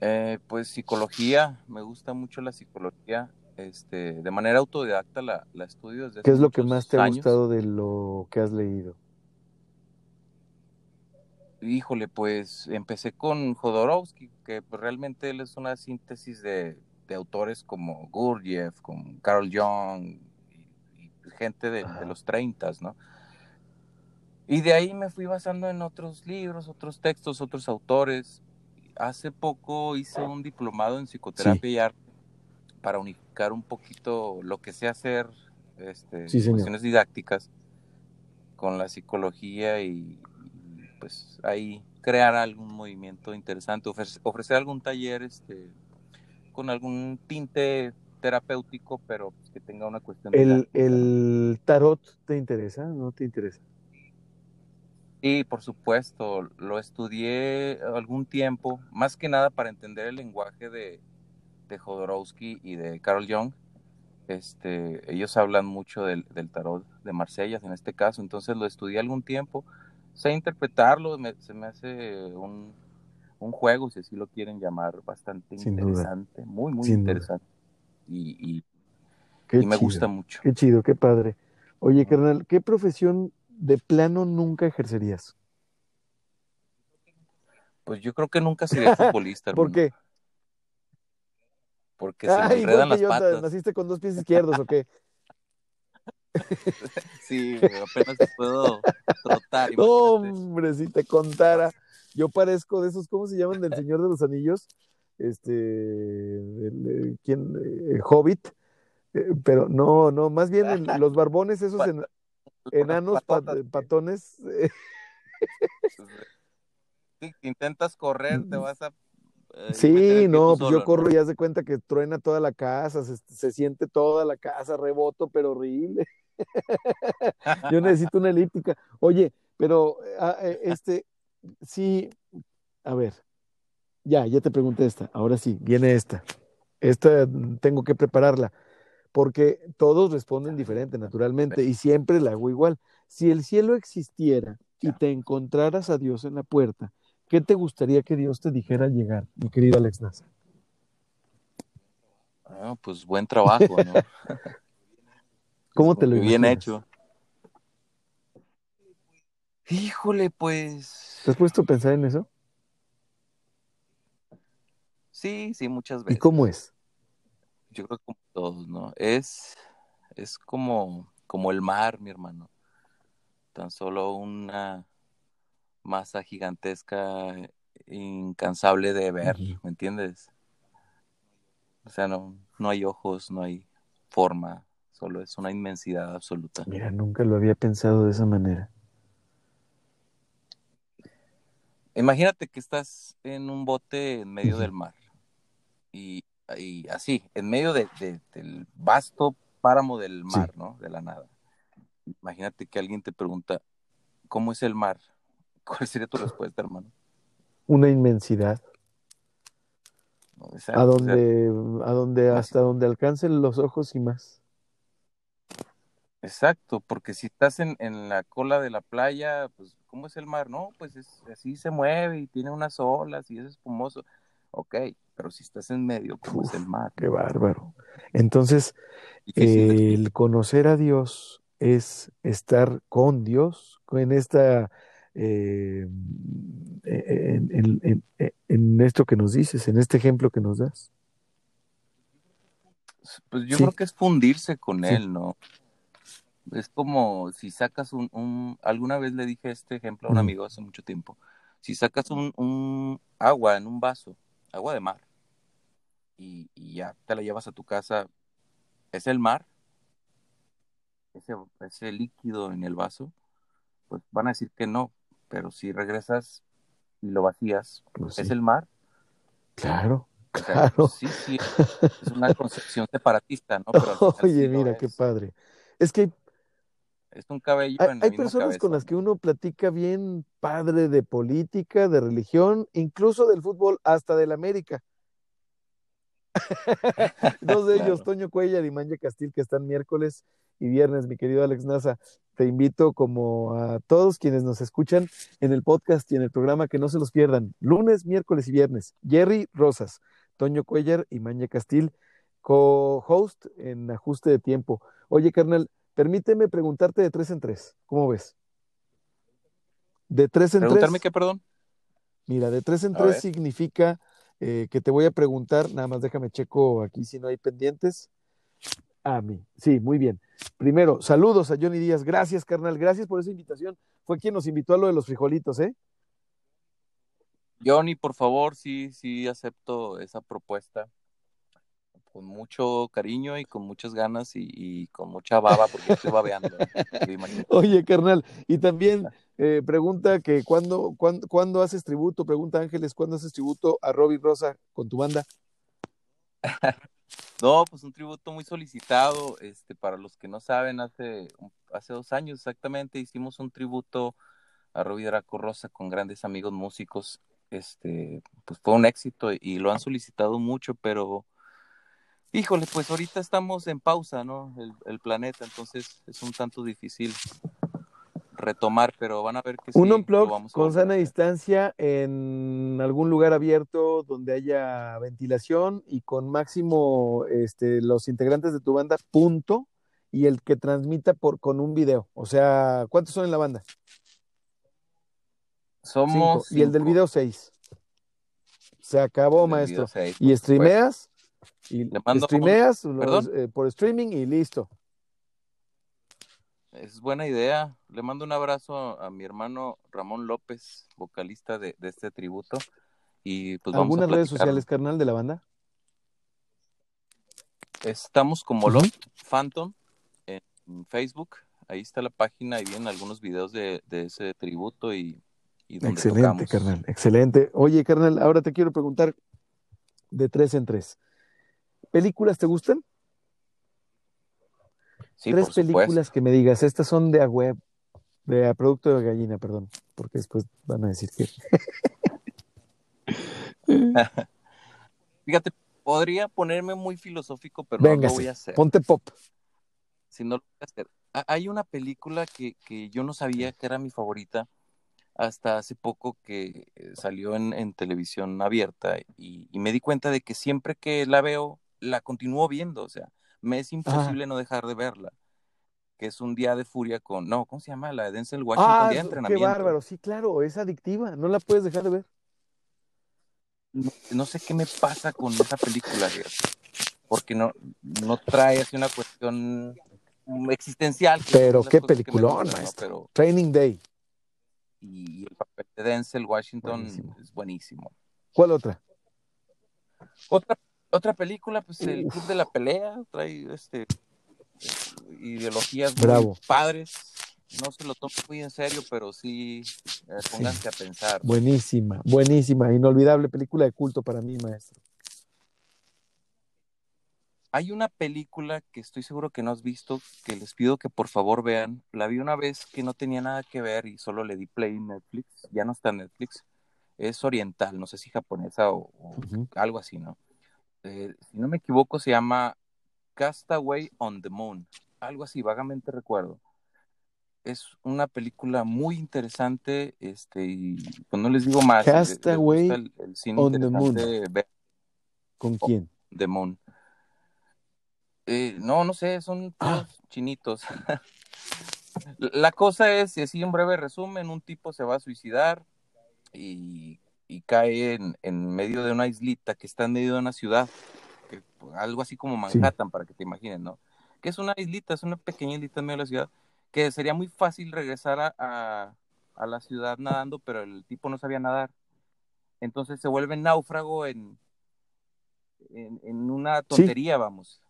Eh, pues psicología, me gusta mucho la psicología. Este, de manera autodidacta la, la estudio desde ¿Qué es lo que más te ha gustado de lo que has leído? Híjole, pues empecé con Jodorowsky, que realmente él es una síntesis de, de autores como Gurdjieff, como Carl Jung gente de, de los 30, ¿no? Y de ahí me fui basando en otros libros, otros textos, otros autores. Hace poco hice un diplomado en psicoterapia y arte para unificar un poquito lo que sé hacer, este, Sí, cuestiones didácticas, con la psicología y, y, pues ahí crear algún movimiento interesante, ofrecer, ofrecer algún taller este, con algún tinte terapéutico, pero pues, que tenga una cuestión ¿El, ¿no? el tarot te interesa? ¿No te interesa? Sí, por supuesto, lo estudié algún tiempo, más que nada para entender el lenguaje de, de Jodorowsky y de Carl Jung. Este, ellos hablan mucho del, del tarot de Marsella, en este caso, entonces lo estudié algún tiempo, sé interpretarlo, me- se me hace un, un juego, si así lo quieren llamar, bastante Sin duda. interesante, muy, muy Sin duda. Y, y- Qué y me chido, gusta mucho. Qué chido, qué padre. Oye, carnal, ¿qué profesión de plano nunca ejercerías? Pues yo creo que nunca seré futbolista, ¿Por hermano, qué? porque se me enredan las yo, patas. ¿naciste con dos pies izquierdos o qué? Sí, apenas puedo trotar. Imagínate. hombre, si te contara, yo parezco de esos, ¿cómo se llaman? Del Señor de los Anillos, este, el, eh, ¿quién? Eh, Hobbit, Eh, pero no, no, más bien el- los barbones esos en- enanos pat- patones, eh, si intentas correr, te vas a. eh, sí, el no, pues yo corro y haz de cuenta que truena toda la casa, se, se siente toda la casa, reboto, pero horrible. Yo necesito una elíptica. Oye, pero ah, este, sí, a ver, ya, ya te pregunté esta, ahora sí, viene esta. Esta mm, tengo que prepararla, porque todos responden diferente, naturalmente, y siempre la hago igual. Si el cielo existiera y te encontraras a Dios en la puerta, ¿qué te gustaría que Dios te dijera al llegar, mi querido Alex Nasa? Ah, pues buen trabajo, ¿no? ¿Cómo te lo Muy bien imaginas? hecho. Híjole, pues. ¿Te has puesto a pensar en eso? Sí, sí, muchas ¿Y veces. cómo es? Yo creo que como todos, ¿no? Es, es como, como el mar, mi hermano. Tan solo una masa gigantesca, incansable de ver. ¿me entiendes? O sea, no, no hay ojos, no hay forma, solo es una inmensidad absoluta. Mira, nunca lo había pensado de esa manera. Imagínate que estás en un bote en medio del mar y, y así, en medio de, de, del vasto páramo del mar, sí. ¿no? De la nada. Imagínate que alguien te pregunta, ¿cómo es el mar? ¿Cuál sería tu respuesta, hermano? Una inmensidad. Exacto, a donde, o sea, a donde hasta donde alcancen los ojos y más. Exacto, porque si estás en, en, la cola de la playa, pues, ¿cómo es el mar? No, pues es, así se mueve y tiene unas olas y es espumoso. Ok, pero si estás en medio, ¿cómo Uf, es el mar? Qué bárbaro. Entonces, eh, el conocer a Dios es estar con Dios, en esta, eh, en, en, en, en, esto que nos dices, en este ejemplo que nos das. Pues yo sí. creo que es fundirse con sí. Él, ¿no? Es como si sacas un, un, alguna vez le dije este ejemplo a un mm. amigo hace mucho tiempo, si sacas un, un agua en un vaso, agua de mar, y, y, ya te la llevas a tu casa, ¿es el mar? Ese, ese líquido en el vaso, pues van a decir que no, pero si regresas y lo vacías, pues sí. ¿es el mar? Claro, o sea, claro. Sí, sí, es una concepción separatista, ¿no? Pero Oye, mira, qué padre. Es que es un cabello. Hay, en hay personas cabeza. con las que uno platica bien padre de política, de religión, incluso del fútbol, hasta del América. Dos de ellos, claro. Toño Cuellar y Manja Castil, que están miércoles y viernes, mi querido Alex Nasa. Te invito, como a todos quienes nos escuchan en el podcast y en el programa, que no se los pierdan. Lunes, miércoles y viernes. Jerry Rosas, Toño Cuellar y Manja Castil, co-host en ajuste de tiempo. Oye, carnal, permíteme preguntarte de tres en tres. ¿Cómo ves? De tres en ¿Preguntarme tres. qué, perdón? Mira, de tres en a tres ver. significa eh, que te voy a preguntar, nada más déjame checo aquí si no hay pendientes. A mí, sí, muy bien. Primero, saludos a Johnny Díaz. Gracias, carnal. Gracias por esa invitación. Fue quien nos invitó a lo de los frijolitos, ¿eh? Johnny, por favor, sí, sí acepto esa propuesta con mucho cariño y con muchas ganas y, y con mucha baba porque estoy babeando. Oye, carnal, y también eh, pregunta que ¿cuándo, cuándo, cuándo haces tributo, pregunta Ángeles, ¿cuándo haces tributo a Robbie Rosa con tu banda? no, pues un tributo muy solicitado, este, para los que no saben, hace, hace dos años exactamente hicimos un tributo a Robbie Draco Rosa con grandes amigos músicos, este, pues fue un éxito y lo han solicitado mucho, pero Híjole, pues ahorita estamos en pausa, ¿no? El, el, planeta, entonces es un tanto difícil retomar, pero van a ver que un sí, unplug con sana distancia en algún lugar abierto donde haya ventilación y con máximo este, los integrantes de tu banda, punto, y el que transmita por con un video. O sea, ¿cuántos son en la banda? Somos cinco. Cinco. y el del video seis. Se acabó, maestro. Seis, y streameas y le mando streameas los, eh, por streaming y listo. Es buena idea. Le mando un abrazo a mi hermano Ramón López, vocalista de, de este tributo. Y pues vamos ¿Algunas redes sociales, carnal, de la banda? Estamos como. Lost Phantom en Facebook. Ahí está la página y vienen algunos videos de, de ese tributo y, y Excelente, tocamos. carnal. Excelente. Oye, carnal, ahora te quiero preguntar de tres en tres. ¿Películas te gustan? Sí, Tres por películas que me digas, estas son de a web, de a producto de gallina, perdón, porque después van a decir que. Fíjate, podría ponerme muy filosófico, pero Véngase, no lo voy a hacer. Ponte pop. Si no lo voy a hacer. Hay una película que, que yo no sabía que era mi favorita hasta hace poco que eh, salió en, en televisión abierta y, y, me di cuenta de que siempre que la veo, la continúo viendo, o sea, me es imposible ah. no dejar de verla. Que es un día de furia con, no, ¿cómo se llama? La de Denzel Washington, ah, día de entrenamiento. Qué bárbaro, sí, claro, es adictiva, no la puedes dejar de ver. No, no sé qué me pasa con esa película, porque no, no trae así una cuestión existencial. Pero qué peliculón, gustan, ¿no? Pero, Training Day y el papel de Denzel Washington buenísimo. es buenísimo. ¿Cuál otra? Otra, otra película, pues el Club de la Pelea, trae este ideologías Bravo. muy padres. No se lo tomo muy en serio, pero sí eh, pónganse sí. a pensar. Buenísima, buenísima, inolvidable película de culto para mí, maestro. Hay una película que estoy seguro que no has visto, que les pido que por favor vean. La vi una vez que no tenía nada que ver y solo le di play en Netflix. Ya no está en Netflix. Es oriental, no sé si japonesa o, algo así, ¿no? Eh, si no me equivoco, se llama Castaway on the Moon. Algo así, vagamente recuerdo. Es una película muy interesante, este, y pues no les digo más. Castaway el, el cine on the Moon. ¿Con quién? The Moon. Eh, no, no sé, son Ah. chinitos. La cosa es, y así en breve resumen, un tipo se va a suicidar y, y cae en, en medio de una islita que está en medio de una ciudad, que- algo así como Sí. Manhattan, para que te imagines, ¿no? Que es una islita, es una pequeña islita en medio de la ciudad, que sería muy fácil regresar a, a, a la ciudad nadando, pero el tipo no sabía nadar. Entonces se vuelve náufrago en, en, en una tontería, vamos.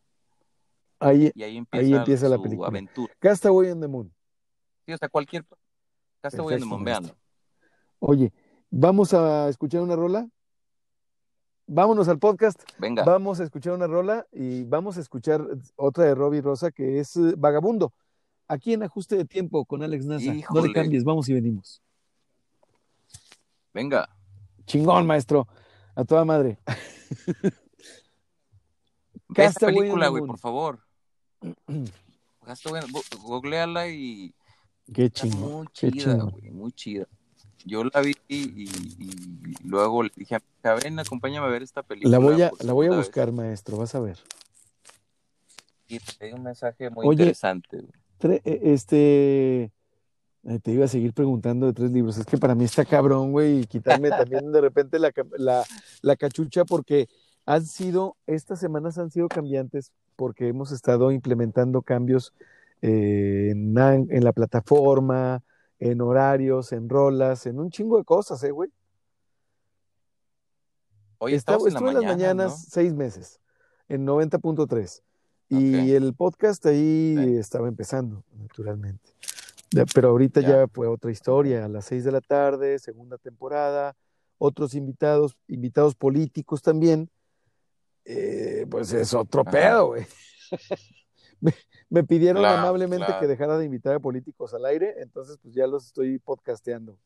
Ahí, Y ahí empieza, ahí empieza la su película. aventura. Castaway on the Moon. Sí, o sea, cualquier... Castaway on the Perfecto, Moon, véanlo. Oye, ¿vamos a escuchar una rola? Vámonos al podcast. Venga. Vamos a escuchar una rola y vamos a escuchar otra de Robbie Rosa que es eh, Vagabundo. Aquí en Ajuste de Tiempo con Alex Nasa. No le cambies, vamos y venimos. Venga. Chingón, maestro. A toda madre. Ve esta película, güey, por favor. Googleala y Qué chingón. muy chida, güey, muy chida. Yo la vi y, y luego le dije a ven, acompáñame a ver esta película. La voy a, por la voy a segunda vez". buscar, maestro, vas a ver. Y hay un mensaje muy Oye, interesante. eh, este, eh, te iba a seguir preguntando de tres libros. Es que para mí está cabrón, güey, y quitarme también de repente la, la, la cachucha porque han sido, estas semanas han sido cambiantes porque hemos estado implementando cambios eh, en la plataforma, en horarios, en rolas, en un chingo de cosas, ¿eh, güey? Está- estamos en la en las mañana, mañanas seis meses, en 90.3. Y el podcast ahí Sí. estaba empezando, naturalmente. Pero ahorita ya. Ya. fue otra historia, a las seis de la tarde, segunda temporada, otros invitados, invitados políticos también. Eh, pues es otro Ajá. pedo, güey. me, pidieron Claro, amablemente claro. que dejara de invitar a políticos al aire, entonces pues ya los estoy podcasteando.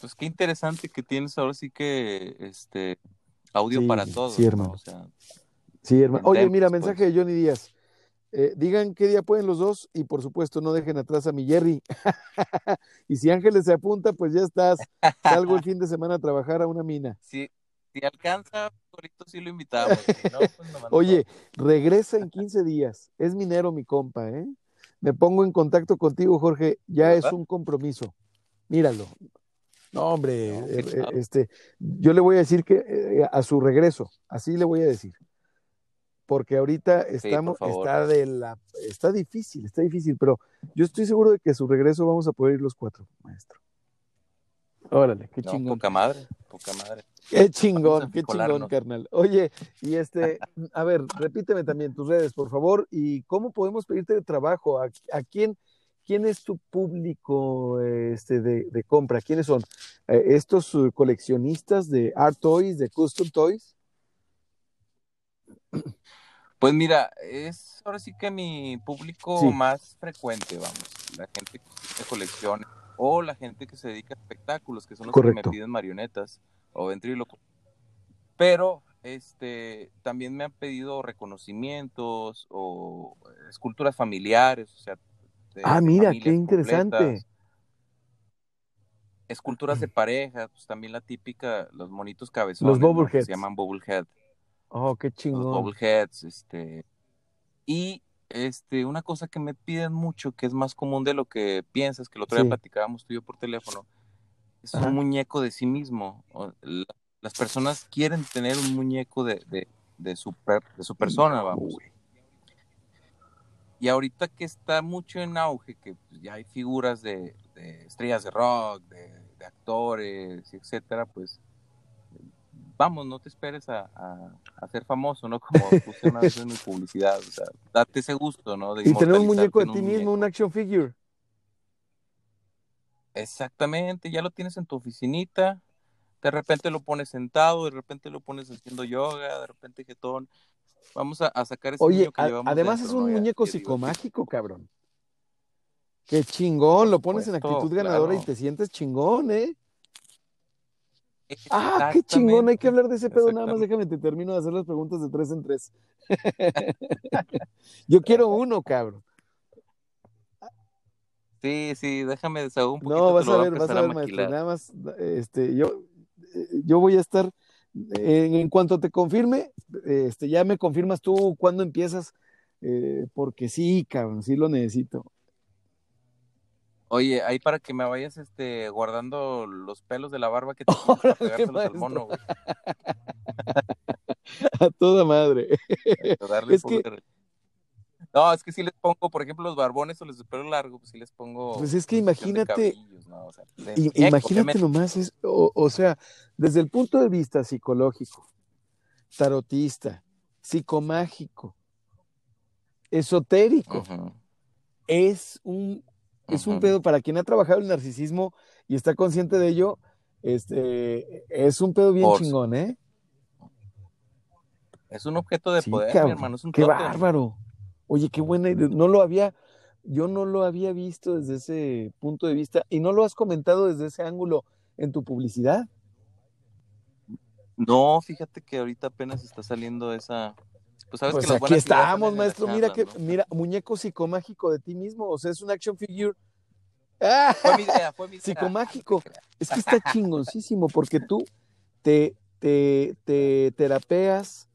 Pues qué interesante que tienes ahora sí que este audio Sí, para todos. sí, ¿no? hermano. O sea, Sí, hermano. Oye, mira, pues. mensaje de Johnny Díaz. Eh, digan qué día pueden los dos y por supuesto no dejen atrás a mi Jerry. y si Ángeles se apunta, pues ya estás. Salgo el fin de semana a trabajar a una mina. si, si alcanza, ahorita sí lo invitamos. si no, pues no. Oye, regresa en 15 días. Es minero mi compa, ¿eh? Me pongo en contacto contigo, Jorge. Ya es un compromiso. Míralo. No, hombre, No, eh, eh, este, yo le voy a decir que eh, a su regreso, así le voy a decir. Porque ahorita estamos, está de la, está difícil, está difícil, pero yo estoy seguro de que a su regreso vamos a poder ir los cuatro, maestro. Órale, qué No, chingón. poca madre, poca madre. Qué chingón, qué chingón, carnal. Oye, y este, a ver, repíteme también tus redes, por favor, y cómo podemos pedirte de trabajo, a, a quién, quién es tu público este, de, de compra, quiénes son Eh, estos uh, coleccionistas de art toys, de custom toys. Pues mira, es ahora sí que mi público Sí. más frecuente, vamos, la gente que tiene colecciones o la gente que se dedica a espectáculos, que son los que Correcto. me piden marionetas o ventrílocos. Pero este también me han pedido reconocimientos o esculturas familiares, o sea, Ah, mira, qué interesante. completas. Esculturas de pareja, pues también la típica, los monitos cabezones, ¿no? que bobbleheads. se llaman bobblehead Oh, qué los chingón. bobbleheads, este, y este, una cosa que me piden mucho, que es más común de lo que piensas, que el otro Sí. día platicábamos tú y yo por teléfono, es Ajá. un muñeco de sí mismo. Las personas quieren tener un muñeco de, de, de su, per- de su persona, vamos. Y ahorita que está mucho en auge, que pues, ya hay figuras de, de estrellas de rock, de, de actores, etcétera, pues vamos, no te esperes a, a, a ser famoso, ¿no? Como puse una vez en mi publicidad, o sea, date ese gusto, ¿no? De Y tener un muñeco de ti mismo, muñeco. un action figure. Exactamente, ya lo tienes en tu oficinita, De repente lo pones sentado, de repente lo pones haciendo yoga, de repente jetón. Vamos a, sacar ese Oye, que llevamos además es un muñeco psicomágico, cabrón. Qué chingón, lo pones en actitud ganadora y te sientes chingón, ¿eh? Ah, qué chingón, hay que hablar de ese pedo, nada más déjame, te termino de hacer las preguntas de tres en tres. Yo quiero uno, cabrón. Sí, sí, déjame desahogar un poquito. No, vas a ver, vas a ver, maestro, nada más, este, yo, yo voy a estar, en, cuanto te confirme, este, ya me confirmas tú cuándo empiezas, eh, porque sí, cabrón, sí lo necesito. Oye, ahí para que me vayas este, guardando los pelos de la barba que te para al mono, güey. A toda madre. es que... No, es que si les pongo, por ejemplo, los barbones o los de pelo largo, pues si les pongo. Pues es que imagínate. imagínate nomás, es, o, sea, desde el punto de vista psicológico, tarotista, psicomágico, esotérico, es un es un pedo para quien ha trabajado el narcisismo y está consciente de ello, este, es un pedo bien chingón, ¿eh? Es un objeto de poder, mi hermano, es un Qué bárbaro. Oye, qué buena idea. No lo había, yo no lo había visto desde ese punto de vista y no lo has comentado desde ese ángulo en tu publicidad. No, fíjate que ahorita apenas está saliendo esa, pues, sabes pues aquí estamos, maestro. Mira que, mira, muñeco psicomágico de ti mismo. O sea, es un action figure. Fue mi idea, fue mi idea. Psicomágico. Es que está chingoncísimo porque tú te, te, te terapeas.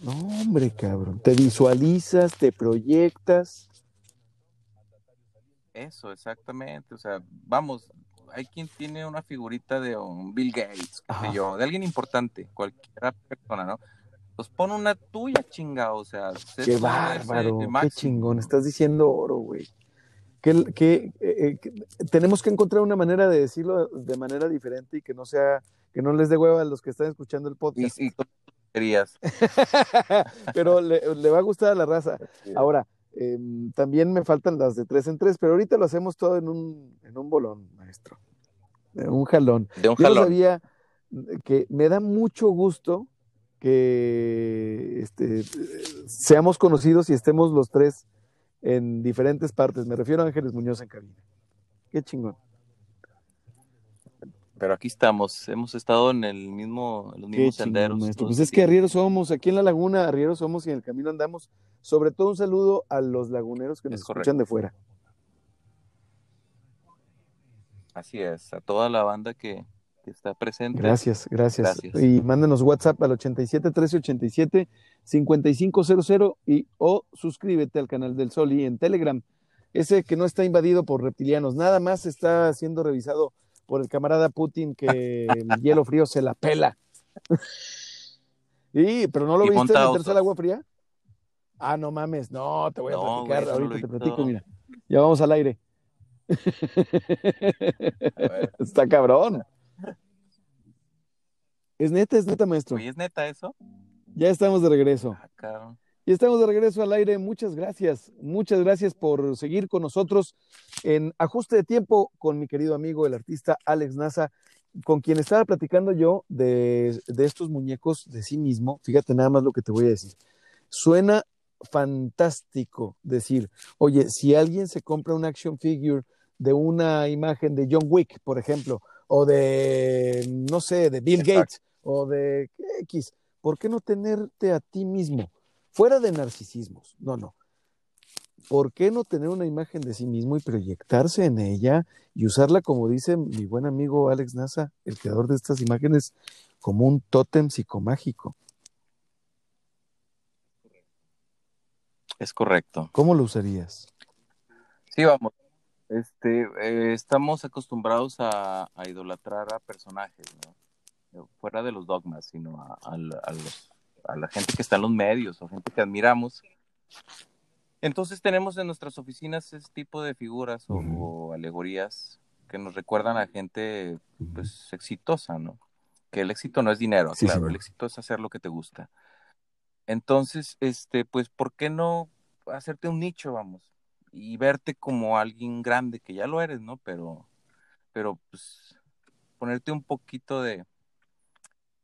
No, hombre, cabrón. Te visualizas, te proyectas. Eso, exactamente. O sea, vamos, hay quien tiene una figurita de un Bill Gates, yo, de alguien importante, cualquier persona, ¿no? pues pon una tuya, chinga, o sea. Qué bárbaro, qué chingón, estás diciendo oro, güey. Que, eh, que, tenemos que encontrar una manera de decirlo de manera diferente y que no sea, que no les dé hueva a los que están escuchando el podcast. Y, querías. pero le, va a gustar a la raza. Ahora, em, también me faltan las de tres en tres, pero ahorita lo hacemos todo en un, en un bolón, maestro. En un jalón. De un jalón. Yo sabía que me da mucho gusto que este, seamos conocidos y estemos los tres en diferentes partes. Me refiero a Ángeles Muñoz en cabina. Qué chingón. Pero aquí estamos, hemos estado en el mismo, los mismos senderos. pues es que arrieros somos, aquí en la laguna, arrieros somos y en el camino andamos. Sobre todo un saludo a los laguneros que nos escuchan de fuera. Así es, a toda la banda que, que está presente. Gracias, gracias, Y mándenos WhatsApp al 87 13 87 5500 y o suscríbete al canal del Sol y en Telegram. Ese que no está invadido por reptilianos, nada más está siendo revisado por el camarada Putin que el hielo frío se la pela. y, pero no lo viste meterse al agua fría. Ah, no mames, no, te voy a platicar, ahorita te platico, mira. Ya vamos al aire. Está cabrón. Es neta, es neta, maestro. ¿Y es neta eso? Ya estamos de regreso. Ah, y estamos de regreso al aire. Muchas gracias. Muchas gracias por seguir con nosotros en Ajuste de Tiempo con mi querido amigo, el artista Alex Nasa, con quien estaba platicando yo de, de estos muñecos de sí mismo. Fíjate nada más lo que te voy a decir. Suena fantástico decir, oye, si alguien se compra un action figure de una imagen de John Wick, por ejemplo, o de, no sé, de Bill Gates, o de X. ¿Por qué no tenerte a ti mismo? Fuera de narcisismos. No, no. ¿Por qué no tener una imagen de sí mismo y proyectarse en ella y usarla, como dice mi buen amigo Alex Nasa, el creador de estas imágenes, como un tótem psicomágico? Es correcto. ¿Cómo lo usarías? Sí, vamos. Este, eh, estamos acostumbrados a, a, idolatrar a personajes, ¿no? fuera de los dogmas, sino a, la gente que está en los medios o gente que admiramos. Entonces tenemos en nuestras oficinas ese tipo de figuras o, alegorías que nos recuerdan a gente pues exitosa, ¿no? Que el éxito no es dinero, claro, el éxito es hacer lo que te gusta. Entonces, este, pues, ¿por qué no hacerte un nicho, vamos? Y verte como alguien grande, que ya lo eres, ¿no? Pero, pero, pues, ponerte un poquito de,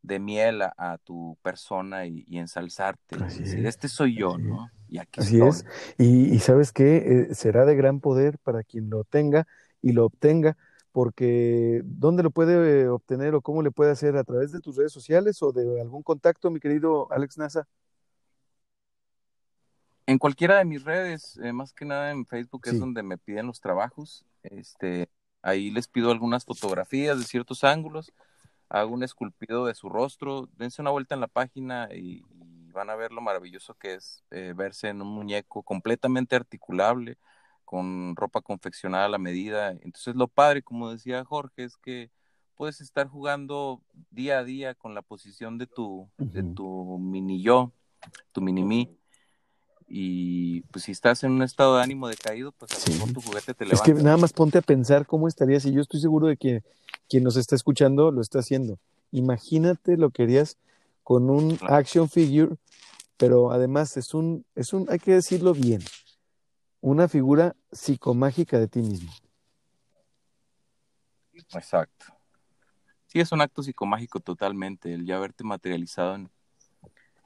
de miel a, tu persona y, ensalzarte. decir, este soy yo, ¿no? Y aquí así es. Y, sabes qué, eh, será de gran poder para quien lo tenga y lo obtenga, porque ¿dónde lo puede obtener o cómo le puede hacer? ¿A través de tus redes sociales o de algún contacto, mi querido Alex Nasa? En cualquiera de mis redes, eh, más que nada en Facebook es donde me piden los trabajos. Este, ahí les pido algunas fotografías de ciertos ángulos, hago un esculpido de su rostro, dense una vuelta en la página y, van a ver lo maravilloso que es eh, verse en un muñeco completamente articulable, con ropa confeccionada a la medida. Entonces lo padre, como decía Jorge, es que puedes estar jugando día a día con la posición de tu, de tu mini yo, tu mini mí y pues si estás en un estado de ánimo decaído, pues a lo mejor tu juguete te levanta. Es que nada más ponte a pensar cómo estarías y yo estoy seguro de que quien nos está escuchando lo está haciendo. Imagínate lo que harías con un action figure, pero además es un, es un, hay que decirlo bien, una figura psicomágica de ti mismo. Exacto. Sí, es un acto psicomágico totalmente, el ya verte materializado en,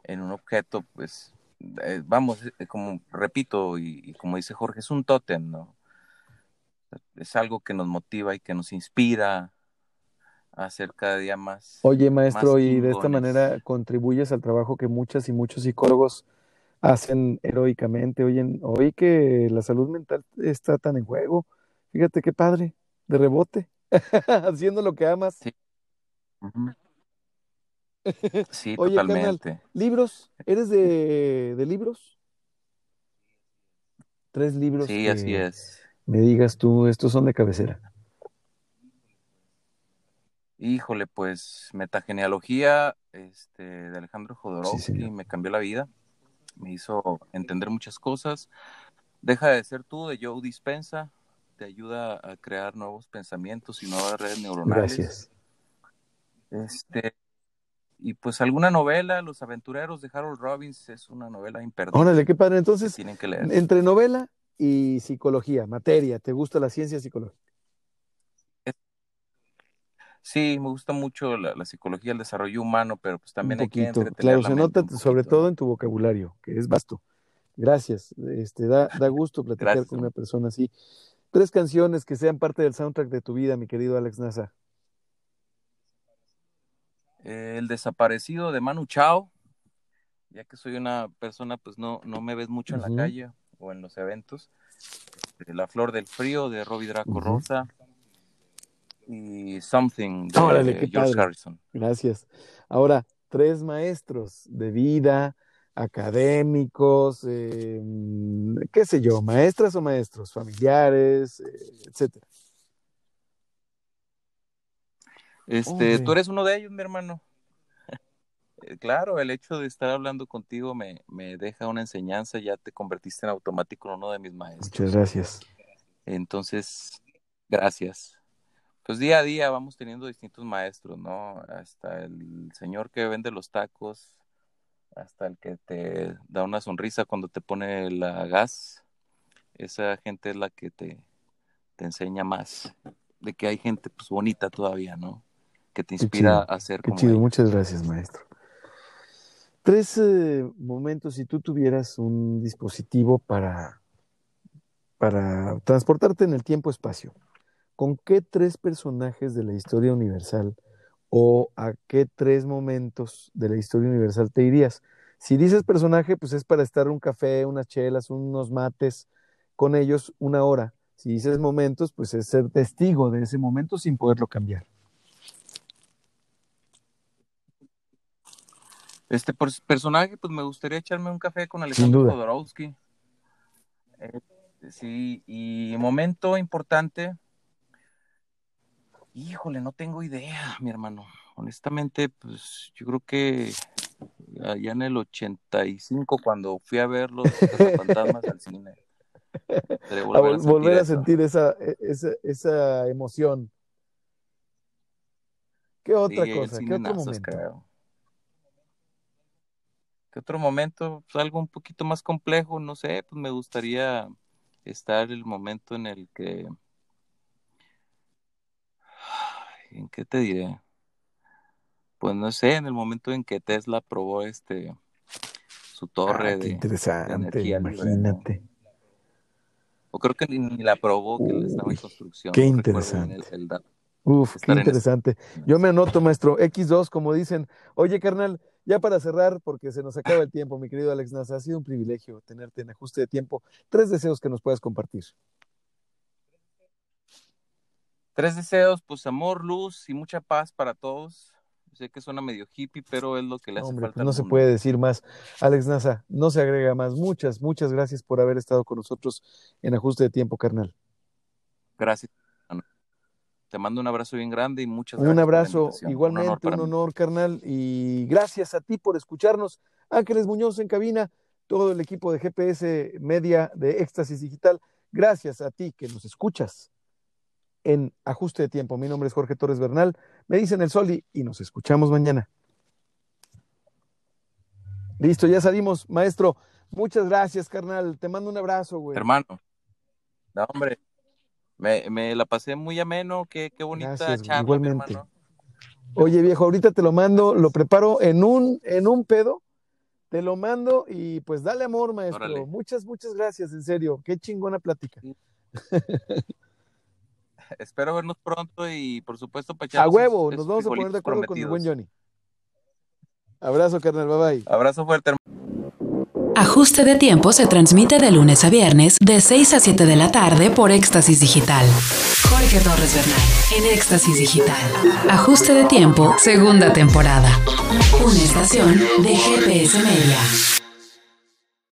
en un objeto, pues eh, vamos, eh, como repito y, como dice Jorge, es un tótem, ¿no? Es algo que nos motiva y que nos inspira a ser cada día más. Oye, maestro, y de esta manera contribuyes al trabajo que muchas y muchos psicólogos hacen heroicamente. Oye, hoy que la salud mental está tan en juego, fíjate qué padre, de rebote, haciendo lo que amas. Sí. Sí, totalmente. ¿libros? ¿Eres de, libros? Tres libros. Sí, así es. Me digas tú, estos son de cabecera. Híjole, pues metagenealogía este, de Alejandro Jodorowsky me cambió la vida, me hizo entender muchas cosas. Deja de ser tú de Joe Dispensa, te ayuda a crear nuevos pensamientos y nuevas redes neuronales. Gracias. Este, y pues alguna novela, Los Aventureros de Harold Robbins, es una novela imperdible. Órale, qué padre. Entonces, tienen que leer. entre novela y psicología, materia, ¿te gusta la ciencia psicológica? Sí, me gusta mucho la, psicología, el desarrollo humano, pero pues también hay que Claro, se nota sobre todo en tu vocabulario, que es vasto. Gracias. Este, da, da gusto platicar con una persona así. Tres canciones que sean parte del soundtrack de tu vida, mi querido Alex Nasa. el desaparecido de Manu Chao, ya que soy una persona, pues no, no me ves mucho en la calle o en los eventos. Este, la Flor del Frío de Robbie Draco Rosa y Something de George Harrison. Gracias. Ahora, tres maestros de vida, académicos, em, qué sé yo, maestras o maestros, familiares, eh, etcétera. Este, tú eres uno de ellos, mi hermano. Eh, claro, el hecho de estar hablando contigo me, me, deja una enseñanza, ya te convertiste en automático en uno de mis maestros. Muchas gracias. Entonces, gracias. Pues día a día vamos teniendo distintos maestros, ¿no? Hasta el señor que vende los tacos, hasta el que te da una sonrisa cuando te pone la gas. Esa gente es la que te, te enseña más de que hay gente pues bonita todavía, ¿no? que te inspira a hacer como chido, muchas gracias, maestro. Tres eh, momentos, si tú tuvieras un dispositivo para, para transportarte en el tiempo-espacio, ¿con qué tres personajes de la historia universal o a qué tres momentos de la historia universal te irías? Si dices personaje, pues es para estar un café, unas chelas, unos mates con ellos una hora. Si dices momentos, pues es ser testigo de ese momento sin poderlo cambiar. Este personaje, pues me gustaría echarme un café con Alejandro Jodorowsky. Eh, sí, y momento importante. Híjole, no tengo idea, mi hermano. Honestamente, pues yo creo que allá en el 85, cuando fui a ver los fantasmas al cine. Volver, a, volver a sentir esa, e, esa, esa, emoción. ¿Qué otra cosa? ¿Qué otro momento? ¿Qué otro momento? Pues algo un poquito más complejo, no sé, pues me gustaría estar el momento en el que ¿en qué te diré? Pues no sé, en el momento en que Tesla probó este su torre Ah, qué de, interesante, de energía libre, ¿no? imagínate. O creo que ni, la probó, que la estaba en Uy, construcción. qué no interesante. el- el dato. Uf, qué en interesante. Yo me anoto, maestro. X2, como dicen. Oye, carnal, ya para cerrar, porque se nos acaba el tiempo, mi querido Alex Nasa, ha sido un privilegio tenerte en ajuste de tiempo. Tres deseos que nos puedas compartir. Tres deseos, pues amor, luz y mucha paz para todos. Sé que suena medio hippie, pero es lo que le hace Hombre, falta pues no se puede decir más. Alex Nasa, no se agrega más. Muchas, muchas gracias por haber estado con nosotros en ajuste de tiempo, carnal. Gracias. Te mando un abrazo bien grande y muchas Un gracias. por la abrazo, invitación. Un honor igualmente, un honor, carnal. Y gracias a ti por escucharnos. Ángeles Muñoz en cabina, todo el equipo de GPS Media de Éxtasis Digital. Gracias a ti que nos escuchas en Ajuste de Tiempo. Mi nombre es Jorge Torres Bernal. Me dicen el Soli y nos escuchamos mañana. Listo, ya salimos, maestro. Muchas gracias, carnal. Te mando un abrazo, güey. Hermano, no, hombre, me, me la pasé muy ameno. Qué, qué bonita Gracias, charla, igualmente. hermano. Oye, viejo, ahorita te lo mando, lo preparo en un, en un pedo, te lo mando y pues dale amor, maestro. Órale. Muchas, muchas gracias, en serio. Qué chingona plática. Espero vernos pronto y por supuesto para A echarnos huevo, nos vamos a poner de acuerdo con el buen. Johnny. Abrazo, carnal, bye bye. Abrazo fuerte, hermano. Ajuste de tiempo se transmite de lunes a viernes de 6 a 7 de la tarde por Éxtasis Digital. Jorge Torres Bernal en Éxtasis Digital. Ajuste de tiempo, segunda temporada. Una estación de GPS Media.